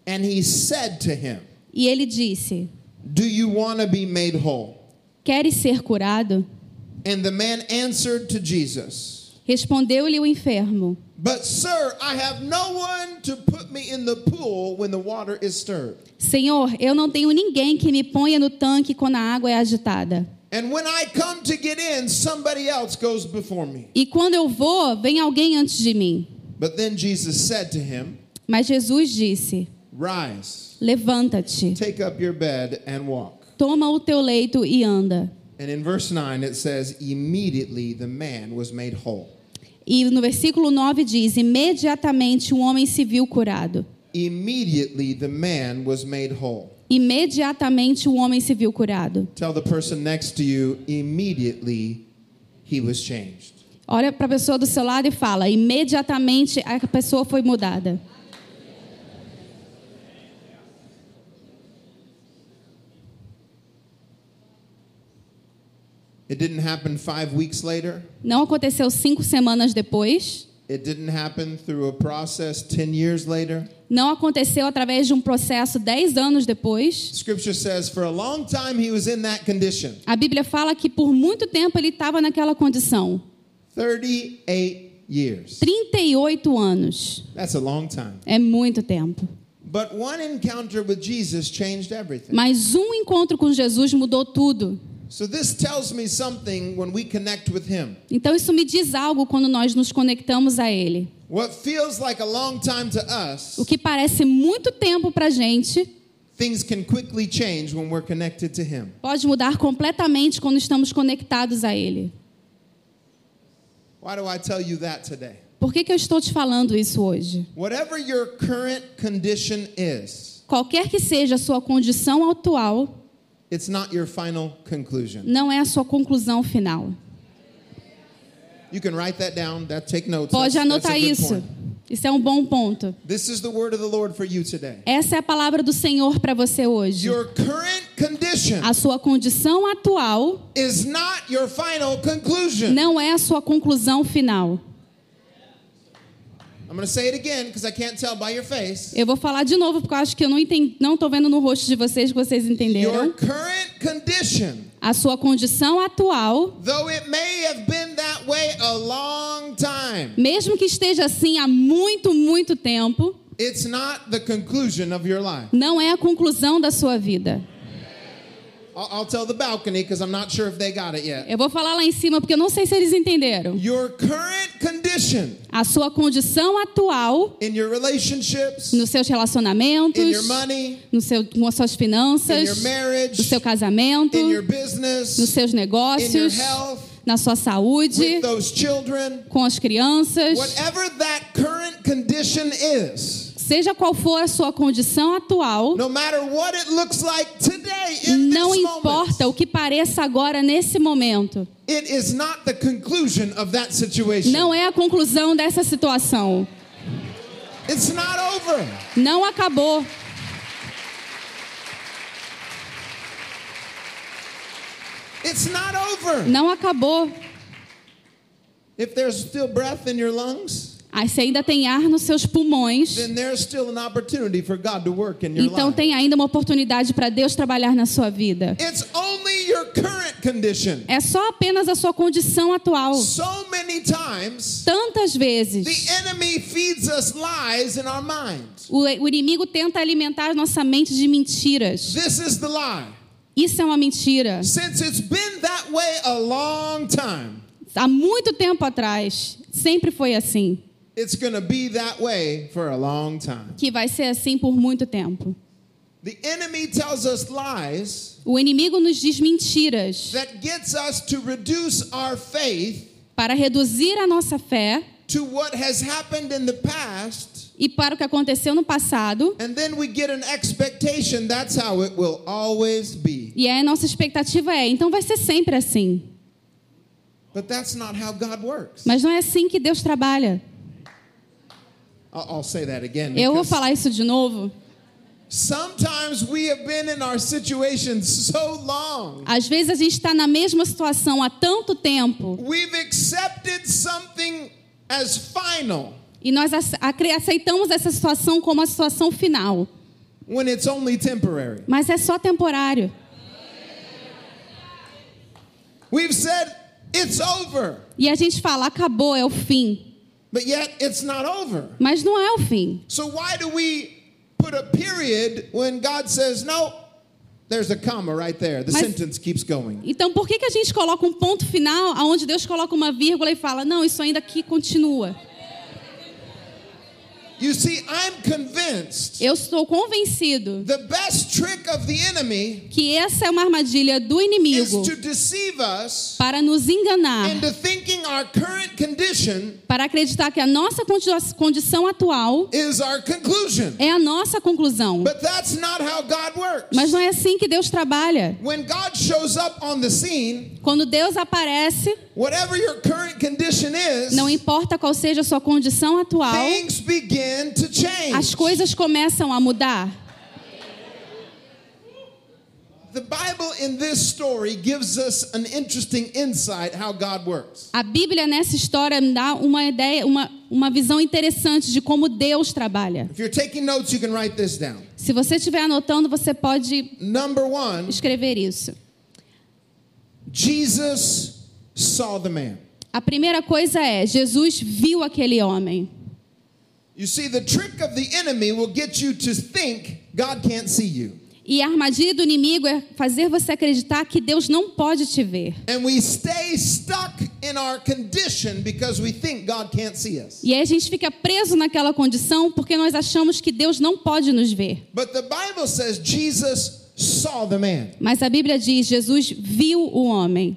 And he said to him, E ele disse: Do you want to be made whole? Queres ser curado? And the man answered to Jesus, Respondeu-lhe o enfermo: But, sir, I have no one to put me in the pool when the water is stirred. Senhor, eu não tenho ninguém que me ponha no tanque quando a água é agitada. And when I come to get in, somebody else goes before me. E quando eu vou, vem alguém antes de mim. But then Jesus said to him, Mas Jesus disse: Rise, Levanta-te, toma o teu leito e anda. And in verse 9, it says, Immediately the man was made whole. E no versículo 9 diz: Imediatamente o homem se viu curado. Immediately the man was made whole. Imediatamente o homem se viu curado. Tell the person next to you, immediately he was changed. Olha para a pessoa do seu lado e fala: Imediatamente a pessoa foi mudada. It didn't happen five weeks later. Não aconteceu cinco semanas depois. It didn't happen through a process 10 years later. Não aconteceu através de um processo dez anos depois. Scripture says for a long time he was in that condition. A Bíblia fala que por muito tempo ele estava naquela condição 38 years. 38 anos. That's a long time. É muito tempo. But one encounter with Jesus changed everything. Mas um encontro com Jesus mudou tudo. So this tells me something when we connect with him. Então isso me diz algo quando nós nos conectamos a Ele. What feels like a long time to us, O que parece muito tempo para gente things can quickly change when we're connected to him. pode mudar completamente quando estamos conectados a Ele. Why do I tell you that today? Por que, que eu estou te falando isso hoje? Whatever your current condition is, Qualquer que seja a sua condição atual, it's not your final conclusion. não é a sua conclusão final. You can write that down, that take notes. Pode That's- that's anotar good isso. point. Isso é um bom ponto. This is the word of the Lord for you today. Essa é a palavra do Senhor para você hoje. Your current condition A sua condição atual is not your final conclusion. não é a sua conclusão final. I'm going to say it again because I can't tell by your face. Eu vou falar de novo porque eu acho que eu não entendi, não estou vendo no rosto de vocês que vocês Your entenderam. current condition, A sua condição atual, though it may have been that way a long time, mesmo que esteja assim há muito, muito tempo, it's not the conclusion of your life. não é a conclusão da sua vida. I'll, tell the balcony because I'm not sure if they got it yet. Eu vou falar lá em cima porque eu não sei se eles entenderam. Your current condition A sua condição atual in your relationships, nos seus relacionamentos, in your money, no seu, com as suas in your finanças, no marriage, seu casamento, in your nos business, seus in your negócios, health, na sua saúde, with those children. com as crianças. Whatever that current condition is, Seja qual for a sua condição atual, não importa o que pareça agora nesse momento, não é a conclusão dessa situação. Não acabou. Não acabou. If there's still breath in your lungs, Aí você ainda tem ar nos seus pulmões, então tem ainda uma oportunidade para Deus trabalhar na sua vida. É só apenas a sua condição atual. Tantas vezes o, inimigo tenta alimentar nossa mente de mentiras. Isso é uma mentira. Since it's been that way a long time, Há muito tempo atrás, sempre foi assim. It's going to be that way for a long time. Que vai ser assim por muito tempo. The enemy tells us lies O inimigo nos diz mentiras that gets us to reduce our faith para reduzir a nossa fé to what has happened in the past, e para o que aconteceu no passado. and then we get an expectation that's how it will always be. E aí a nossa expectativa é, então vai ser sempre assim. But that's not how God works. Mas não é assim que Deus trabalha. I'll, I'll say that again. Eu vou falar isso de novo. Sometimes we have been in our situations so long. Às vezes a gente está na mesma situação há tanto tempo We've accepted something as final e nós aceitamos essa situação como a situação final. when it's only temporary. Mas é só temporário. We've said it's over. E a gente fala, acabou, é o fim. But yet it's not over. Mas não é o fim. So why do we put a period when God says, no, there's a comma right there. The Mas- sentence keeps going. Então, por que, que a gente coloca um ponto final aonde Deus coloca uma vírgula e fala, não, isso ainda aqui continua? You see, I'm convinced Eu estou convencido the best trick of the enemy que essa é uma armadilha do is inimigo to deceive us para nos enganar, into thinking our current condition para acreditar que a nossa condi- condição atual is our conclusion. é a nossa conclusão. But that's not how God works. Mas não é assim que Deus trabalha. When God shows up on the scene, Quando Deus aparece, whatever your current condition is, não importa qual seja a sua condição atual, things begin to change. as coisas começam a mudar. The Bible in this story gives us an interesting insight how God works. A Bíblia nessa história dá uma ideia, uma, uma visão interessante de como Deus trabalha. Notes. Se você estiver anotando, você pode Number one, escrever isso. Jesus saw the man. A primeira coisa é: Jesus viu aquele homem. You see, the trick of the enemy will get you to think God can't see you. E a armadilha do inimigo é fazer você acreditar que Deus não pode te ver. And we stay stuck in our condition because we think God can't see us. E aí a gente fica preso naquela condição porque nós achamos que Deus não pode nos ver. But the Bible says Jesus saw the man. Mas a Bíblia diz: Jesus viu o homem.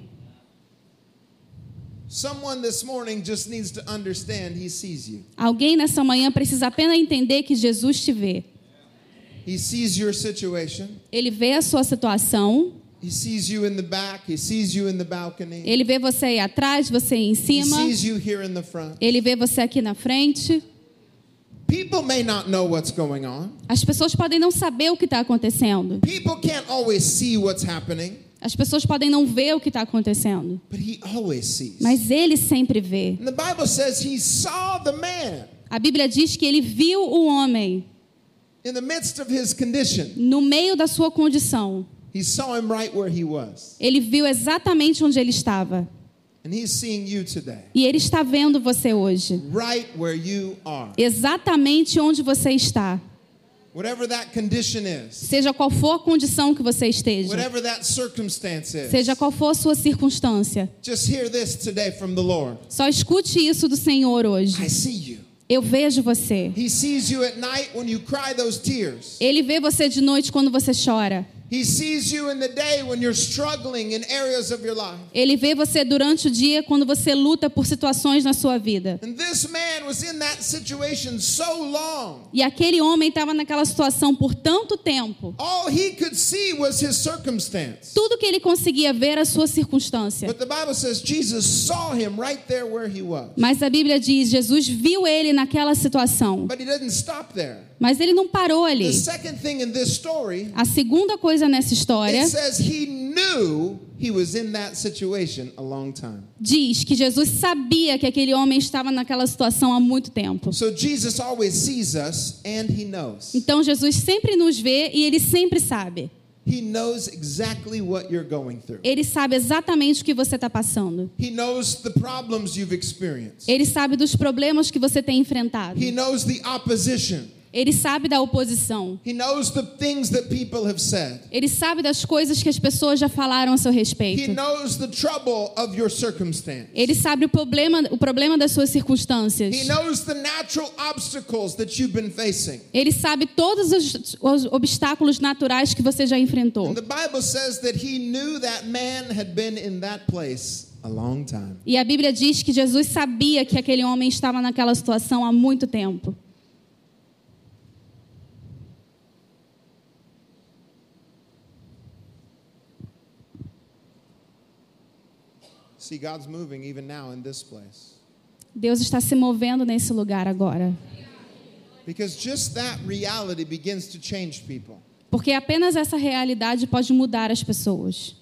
Someone this morning just needs to understand he sees you. Alguém nessa manhã precisa apenas entender que Jesus te vê. He sees your situation. Ele vê a sua situação, He sees you in the back. He sees you in the balcony. ele vê você aí atrás, você aí em He cima, sees you here in the front. ele vê você aqui na frente. People may not know what's going on. As pessoas podem não saber o que está acontecendo. People can't always see what's happening, As pessoas podem não ver o que está acontecendo. but he always sees. Mas ele sempre vê. And the Bible says he saw the man A Bíblia diz que ele viu o homem in the midst of his condition. no meio da sua condição. He saw him right where he was. Ele viu exatamente onde ele estava. And he's seeing you today, E ele está vendo você hoje. right where you are. Exatamente onde você está. Whatever that condition is, Seja qual for a condição que você esteja. whatever that circumstance is. Seja qual for a sua circunstância. Just hear this today from the Lord. Só escute isso do Senhor hoje. I see you. Eu vejo você. He sees you at night when you cry those tears. Ele vê você de noite quando você chora. He sees you in the day when you're struggling in areas of your life. Ele vê você durante o dia quando você luta por situações na sua vida. And this man was in that situation so long. E aquele homem estava naquela situação por tanto tempo. All he could see was his circumstance. Tudo que ele conseguia ver era a sua circunstância. But the Bible says Jesus saw him right there where he was. Mas a Bíblia diz: Jesus viu ele naquela situação. But he didn't stop there. Mas ele não parou The ali. second thing in this story, A segunda coisa nessa história it says he knew he was in that situation a long time. diz que Jesus sabia que aquele homem estava naquela situação há muito tempo. So Jesus always sees us and he knows. Então Jesus sempre nos vê e ele sempre sabe. He knows exactly what you're going through. Ele sabe exatamente o que você está passando. He knows the problems you've experienced. Ele sabe dos problemas que você tem enfrentado. He knows the opposition. Ele sabe da oposição. He knows the things that people have said. Ele sabe das coisas que as pessoas já falaram a seu He respeito. knows the trouble of your circumstance. Ele sabe o problema, o problema das suas circunstâncias. He knows the natural obstacles that you've been facing. Ele sabe todos os, os obstáculos naturais que você já enfrentou. And the Bible says that he knew that man had been in that place a long time. E a Bíblia diz que Jesus sabia que aquele homem estava naquela situação há muito tempo. See, God's moving even now in this place. Deus está se movendo nesse lugar agora. Because just that reality begins to change people. Porque apenas essa realidade pode mudar as pessoas.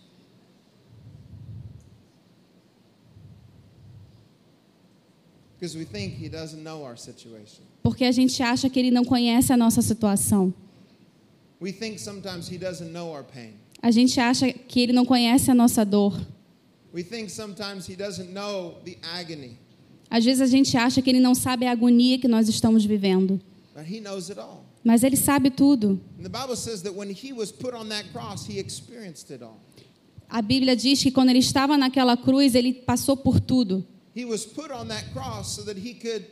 Because we think he doesn't know our situation. Porque a gente acha que ele não conhece a nossa situação. We think sometimes he doesn't know our pain. A gente acha que ele não conhece a nossa dor. Às vezes a gente acha que ele não sabe a agonia que nós estamos vivendo, but he knows it all. mas ele sabe tudo. And the Bible says that when he was put on that cross, he experienced it all. A Bíblia diz que quando ele estava naquela cruz, ele passou por tudo. He was put on that cross so that he could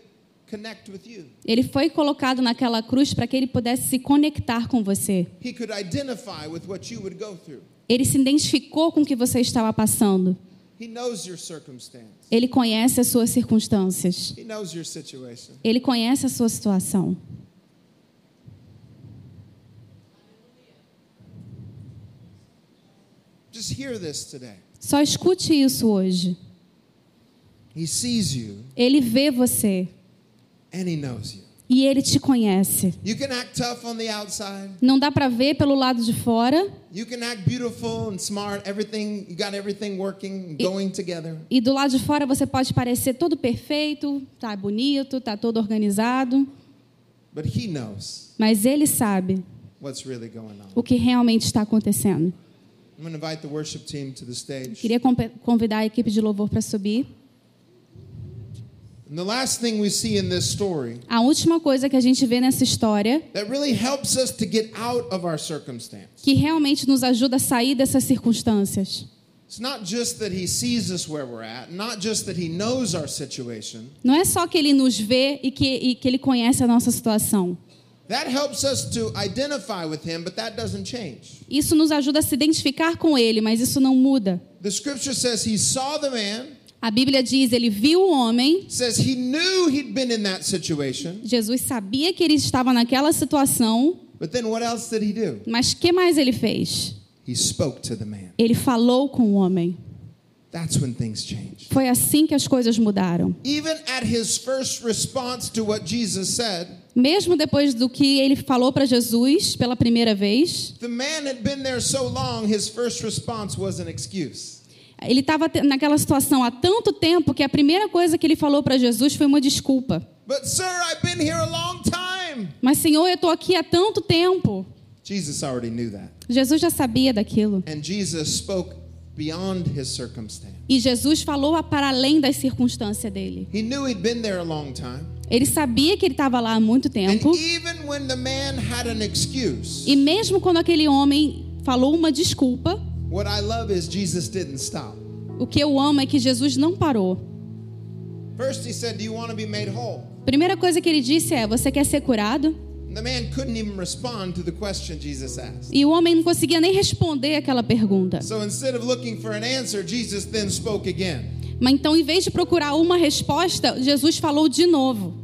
connect with you. Ele foi colocado naquela cruz para que ele pudesse se conectar com você. He could identify with what you would go through. Ele se identificou com o que você estava passando. He knows your circumstance. Ele conhece as suas circunstâncias. He knows your situation. Ele conhece a sua situação. Just hear this today. Só escute isso hoje. He sees you Ele vê você and he knows you. E ele te conhece. You can act tough on the outside. Não dá para ver pelo lado de fora smart. Everything working, e do lado de fora você pode parecer todo perfeito, tá bonito, tá todo organizado, But he knows mas ele sabe what's really going on. o que realmente está acontecendo. I'm going to invite the worship team to the stage. Queria convidar a equipe de louvor para subir. And the last thing we see in this story A última coisa que a gente vê nessa história that really helps us to get out of our circumstance. que realmente nos ajuda a sair dessas circunstâncias. It's not just that he sees us where we're at, not just that he knows our situation. Não é só que ele nos vê e que, e que ele conhece a nossa situação. That helps us to identify with him, but that doesn't change. Isso nos ajuda a se identificar com ele, mas isso não muda. The scripture says he saw the man, A Bíblia diz: ele viu o homem, says he knew he'd been in that situation, Jesus sabia que ele estava naquela situação, but then what else did he do? mas que mais ele fez? He spoke to the man. Ele falou com o homem. That's when things change. Foi assim que as coisas mudaram. Even at his first response to what Jesus said, Mesmo depois do que ele falou para Jesus pela primeira vez, ele estava naquela situação há tanto tempo que a primeira coisa que ele falou para Jesus foi uma desculpa. But, sir, I've been here a long time. Mas, Senhor, eu estou aqui há tanto tempo. Jesus. Jesus já sabia daquilo. And Jesus spoke beyond his circumstance. E Jesus falou para além das circunstâncias dele. He knew he'd been there a long time. Ele sabia que ele estava lá há muito And tempo. even when the man had an excuse, E mesmo quando aquele homem falou uma desculpa, what I love is Jesus didn't stop. o que eu amo é que Jesus não parou. First, he said, Do you want to be made whole? Primeira coisa que ele disse é: Você quer ser curado? And the man couldn't even respond to the question Jesus asked. E o homem não conseguia nem responder aquela pergunta. So instead of looking for an answer, Jesus then spoke again. Mas então, em vez de procurar uma resposta, Jesus falou de novo.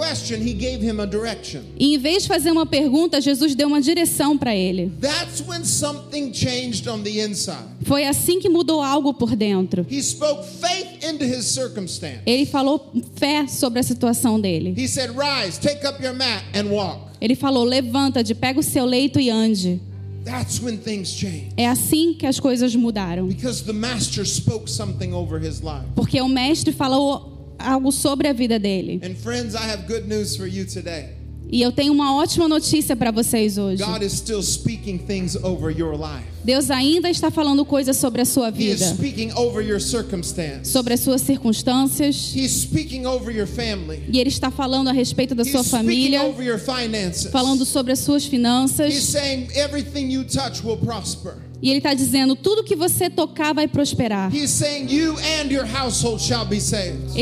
Question. E em vez de fazer uma pergunta, Jesus deu uma direção para ele. That's when something changed on the inside. Foi assim que mudou algo por dentro. He spoke faith into his circumstance. Ele falou fé sobre a situação dele. He said, Rise, take up your mat, and walk. Ele falou: Levanta-te, pega o seu leito e ande. That's when things change. É assim que as coisas mudaram. Because the master spoke something over his life. Porque o mestre falou algo sobre a vida dele. And friends, I have good news for you today. E eu tenho uma ótima notícia para vocês hoje. God is still speaking things over your life. Deus ainda está falando coisas sobre a sua He is vida, speaking over your circumstance. sobre as suas circunstâncias. He's speaking over your family. E Ele está falando a respeito da sua He's família, over your finances. falando sobre as suas He's finanças. saying everything you touch will prosper. E Ele está dizendo: tudo que você tocar vai prosperar. Ele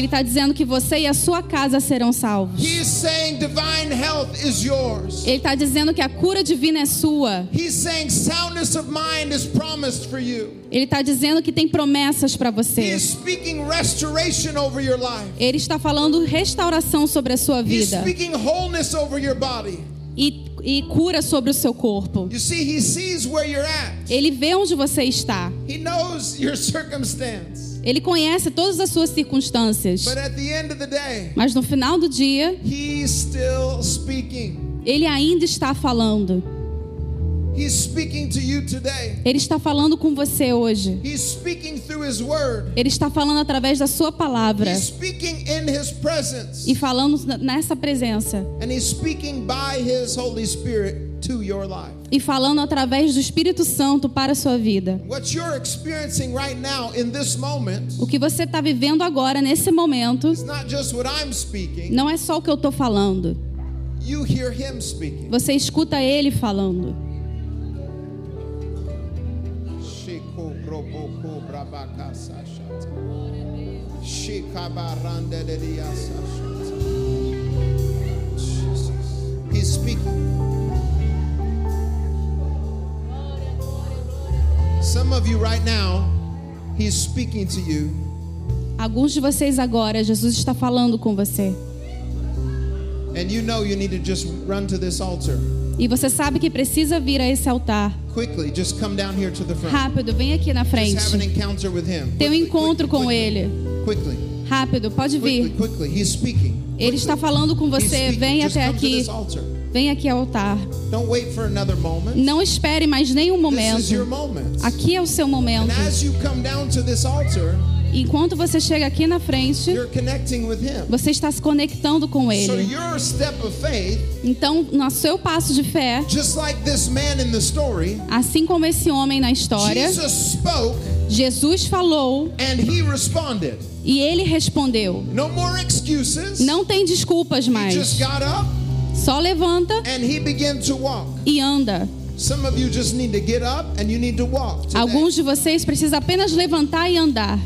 está dizendo que você e a sua casa serão salvos. He's saying divine health is yours. Ele está dizendo que a cura divina é sua. He's saying soundness of mind is promised for you. Ele está dizendo que tem promessas para você. Ele está falando restauração sobre a sua vida e, e cura sobre o seu corpo. See. Ele vê onde você está. Ele conhece todas as suas circunstâncias. But at the end of the day, Mas no final do dia, ele ainda está falando. Ele está falando com você hoje. Ele está falando através da sua palavra e falando nessa presença And He's speaking by His Holy Spirit to your life. e falando através do Espírito Santo para a sua vida. O que você está vivendo agora nesse momento não é só o que eu estou falando. you hear Him speaking. Você escuta Ele falando. Shiko broboko brabaka sashata. Shikabaranda dediasa shata. Jesus. He's speaking. Some of you right now, He's speaking to you, Alguns de vocês agora, Jesus está falando com você. and you know you need to just run to this altar. E você sabe que precisa vir a esse altar. Quickly, just come down here to the front. Rápido, vem aqui na frente. Ter um encontro com. Ele. Rápido, pode vir. Ele está falando com você. Vem até aqui. Vem aqui ao altar. Don't wait for another moment. Não espere mais nenhum momento. moment. Aqui é o seu momento. Enquanto você chega aqui na frente, você está se conectando com Ele. Então, no seu passo de fé, assim como esse homem na história, Jesus falou e ele respondeu. Não tem desculpas mais. Só levanta e anda. Some of you just need to get up and you need to walk. today. Alguns de vocês precisam apenas levantar e andar.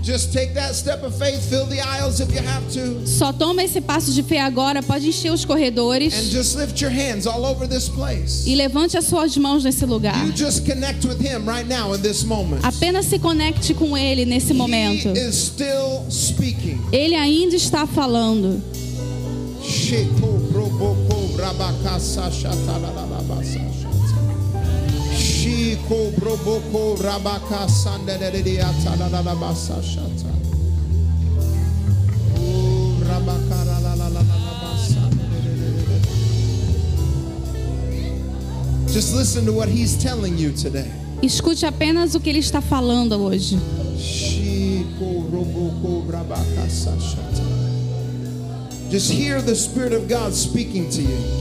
Só toma esse passo de fé agora, pode encher os and corredores just lift your hands all over this place. e levante as suas mãos nesse lugar. You just connect with Him right now in this moment. Apenas se conecte com ele nesse momento. He is still speaking. Ele ainda está falando. Sheko broboko rabakasa shatarabasa shata. Shiko broboko rabakasa ndedediata dadabasa shata. Oh, rabakara la la la la la basa. Just listen to what he's telling you today. Escute apenas o que ele está falando hoje. Shiko roboko rabakasa shata.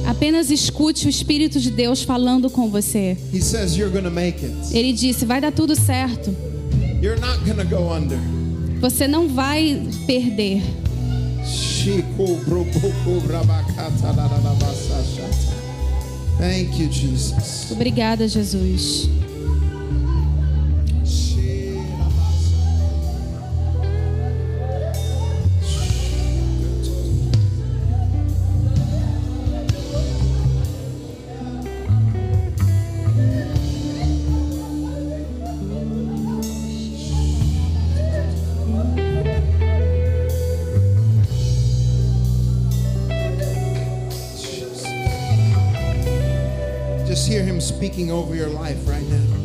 Apenas escute o Espírito de Deus falando com você. He says you're going to make it. Ele disse: vai dar tudo certo. You're not going to go under. Você não vai perder. Thank you, Jesus. Obrigada, Jesus.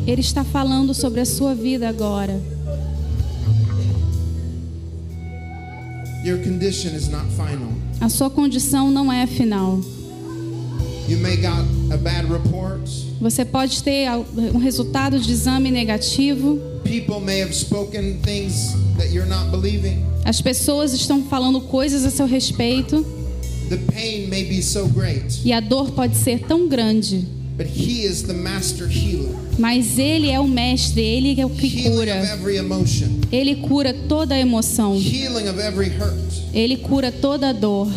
Ele está falando sobre a sua vida agora. Your condition is not final. A sua condição não é final. You may got a bad report. Você pode ter um resultado de exame negativo. People may have spoken things that you're not believing. As pessoas estão falando coisas a seu respeito The pain may be so great, e a dor pode ser tão grande. But he is the master healer. Mas ele é o mestre, ele é o que cura. Ele cura toda a emoção. Ele cura toda a dor.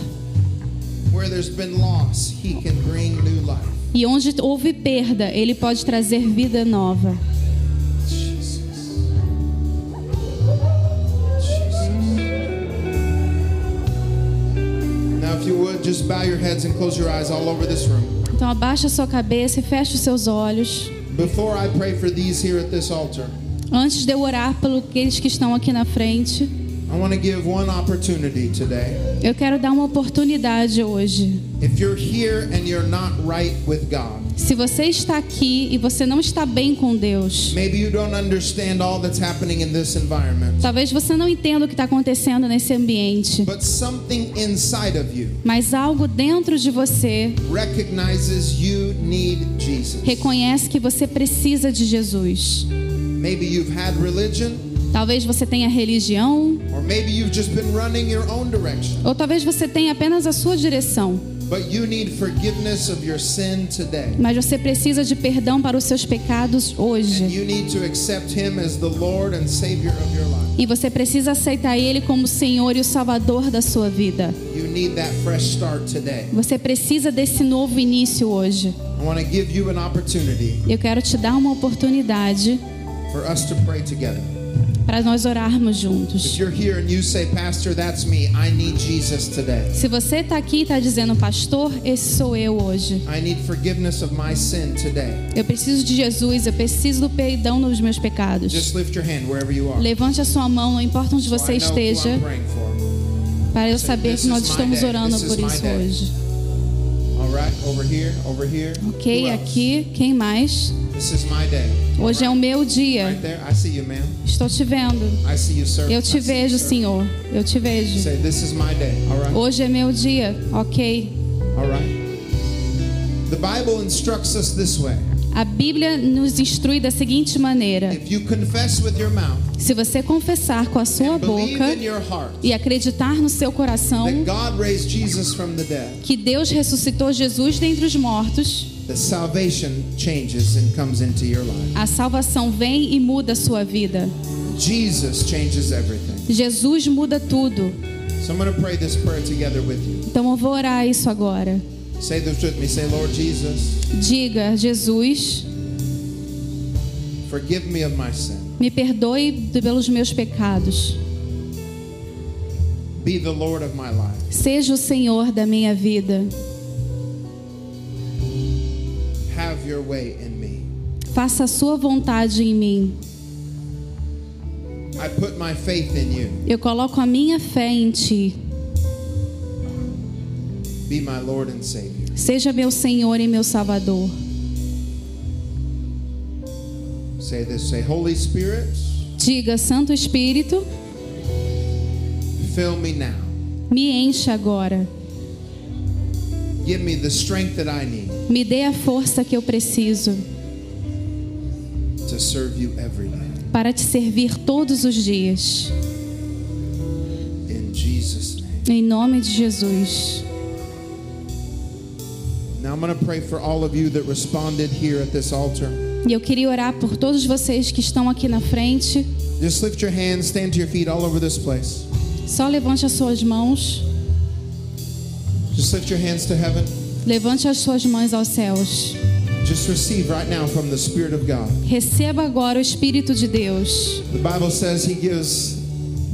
Where there's been loss, he can bring new life. E onde houve perda, ele pode trazer vida nova. Jesus. Jesus. Now, if you would, just bow your heads and close your eyes all over this room. Então abaixa a sua cabeça e feche os seus olhos. Before I pray for these here at this altar, Antes de eu orar pelos aqueles que estão aqui na frente, I want to give one opportunity today. Eu quero dar uma oportunidade hoje. If you're here and you're not right with God, Se você está aqui e você não está bem com Deus, maybe you don't understand all that's happening in this environment, talvez você não entenda o que está acontecendo nesse ambiente, but something inside of you mas algo dentro de você recognizes you need Jesus. reconhece que você precisa de Jesus. Maybe you've had religion, Talvez você tenha religião, or maybe you've just been running your own direction, ou talvez você tenha apenas a sua direção, but you need forgiveness of your sin today. mas você precisa de perdão para os seus pecados hoje. you need to accept Him as the Lord and Savior of your life. E você precisa aceitar Ele como o Senhor e o Salvador da sua vida. You need that fresh start today. Você precisa desse novo início hoje. I want to give you an opportunity Eu quero te dar uma oportunidade para nós orarmos juntos. Se você está aqui e está dizendo, pastor, esse sou eu hoje. I need forgiveness of my sin today. Eu preciso de Jesus, eu preciso do perdão dos meus pecados. Levante a sua mão, não importa onde você esteja, para eu saber que nós estamos orando por isso hoje. Ok, aqui, quem mais? This is my day. Hoje é o meu dia. Estou te vendo. Eu te vejo. Senhor. Eu te vejo. Hoje é meu dia. Ok. A Bíblia nos instrui da seguinte maneira: se você confessar com a sua boca e acreditar no seu coração que Deus ressuscitou Jesus dentre os mortos, the salvation changes and comes into your life. a salvação vem e muda a sua vida. Jesus changes everything. Jesus muda tudo. So I'm going to pray this prayer together with you. Então eu vou orar isso agora. Say this with me. Say, Lord Jesus, Diga, Jesus, forgive me of my sin. me perdoe pelos meus pecados. Be the Lord of my life. Seja o Senhor da minha vida. Your way in me. Faça a sua vontade em mim. I put my faith in you. Eu coloco a minha fé em ti. Be my Lord and Savior. Seja meu Senhor e meu Salvador. Say this. Say, Holy Spirit, Diga, Santo Espírito, fill me now. me encha agora. Give me the strength that I need Me dê a força que eu preciso para te servir todos os dias. Em nome de Jesus. E eu queria orar por todos vocês que estão aqui na frente. Just lift your hands, stand to your feet all over this place. Só levante as suas mãos. Just lift your hands to heaven. Levante as suas mãos aos céus. Just receive right now from the Spirit of God. Receba agora o Espírito de Deus. The Bible says He gives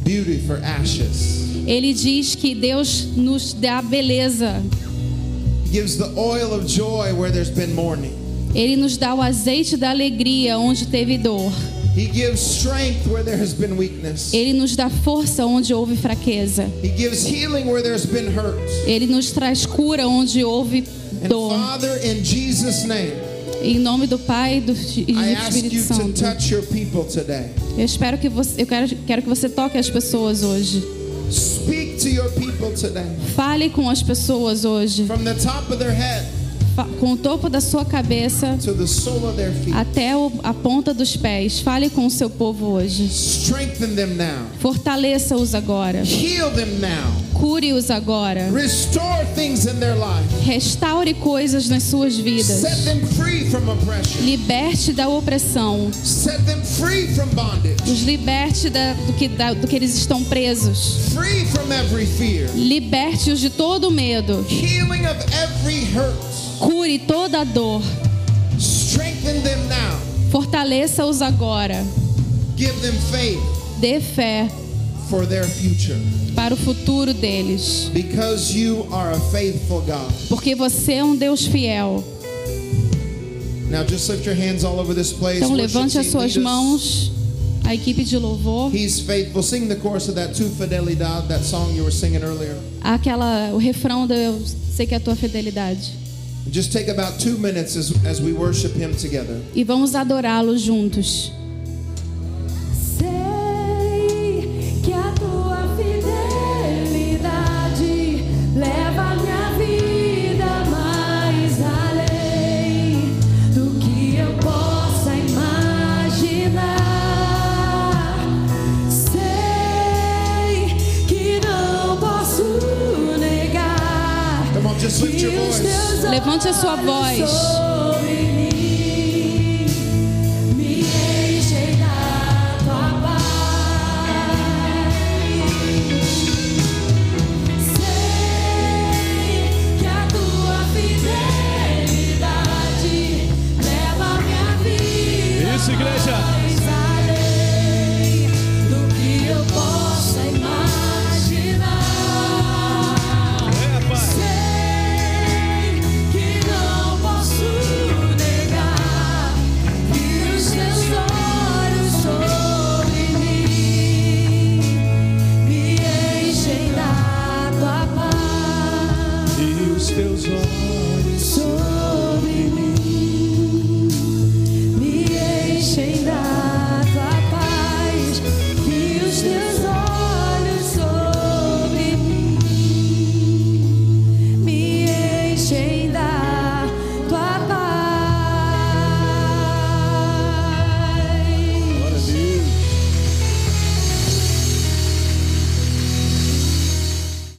beauty for ashes, Ele diz que Deus nos dá beleza. He gives the oil of joy where there's been mourning. Ele nos dá o azeite da alegria onde teve dor. He gives strength where there has been weakness. Ele nos dá força onde houve fraqueza. He gives healing where there's been hurt. Ele nos traz cura onde houve dor. Father, in Jesus' name, Em nome do Pai do, e do Espírito Santo. touch your people today. Eu espero que você, eu quero, quero que você toque as pessoas hoje. Speak to your people today. Fale com as pessoas hoje, From the top of their head com o topo da sua cabeça até a ponta dos pés. Fale com o seu povo hoje. Fortaleça-os agora. Cure-os agora. Restaure coisas nas suas vidas. Liberte da opressão. Os liberte da- do, que, da- do que eles estão presos. Liberte-os de todo medo. Healing of every hurt. Cure toda a dor. Strengthen them now. Fortaleça-os agora. Dê fé para o futuro deles. Because you are a faithful God. Porque você é um Deus fiel. Now just lift your hands all over this place. Então levante as suas mãos. a equipe de louvor, He's faithful. Sing the chorus of that Tu Fidelidad, that song you were singing earlier. aquela o refrão do eu sei que é a tua fidelidade. E vamos adorá-lo juntos. Levante a sua voz.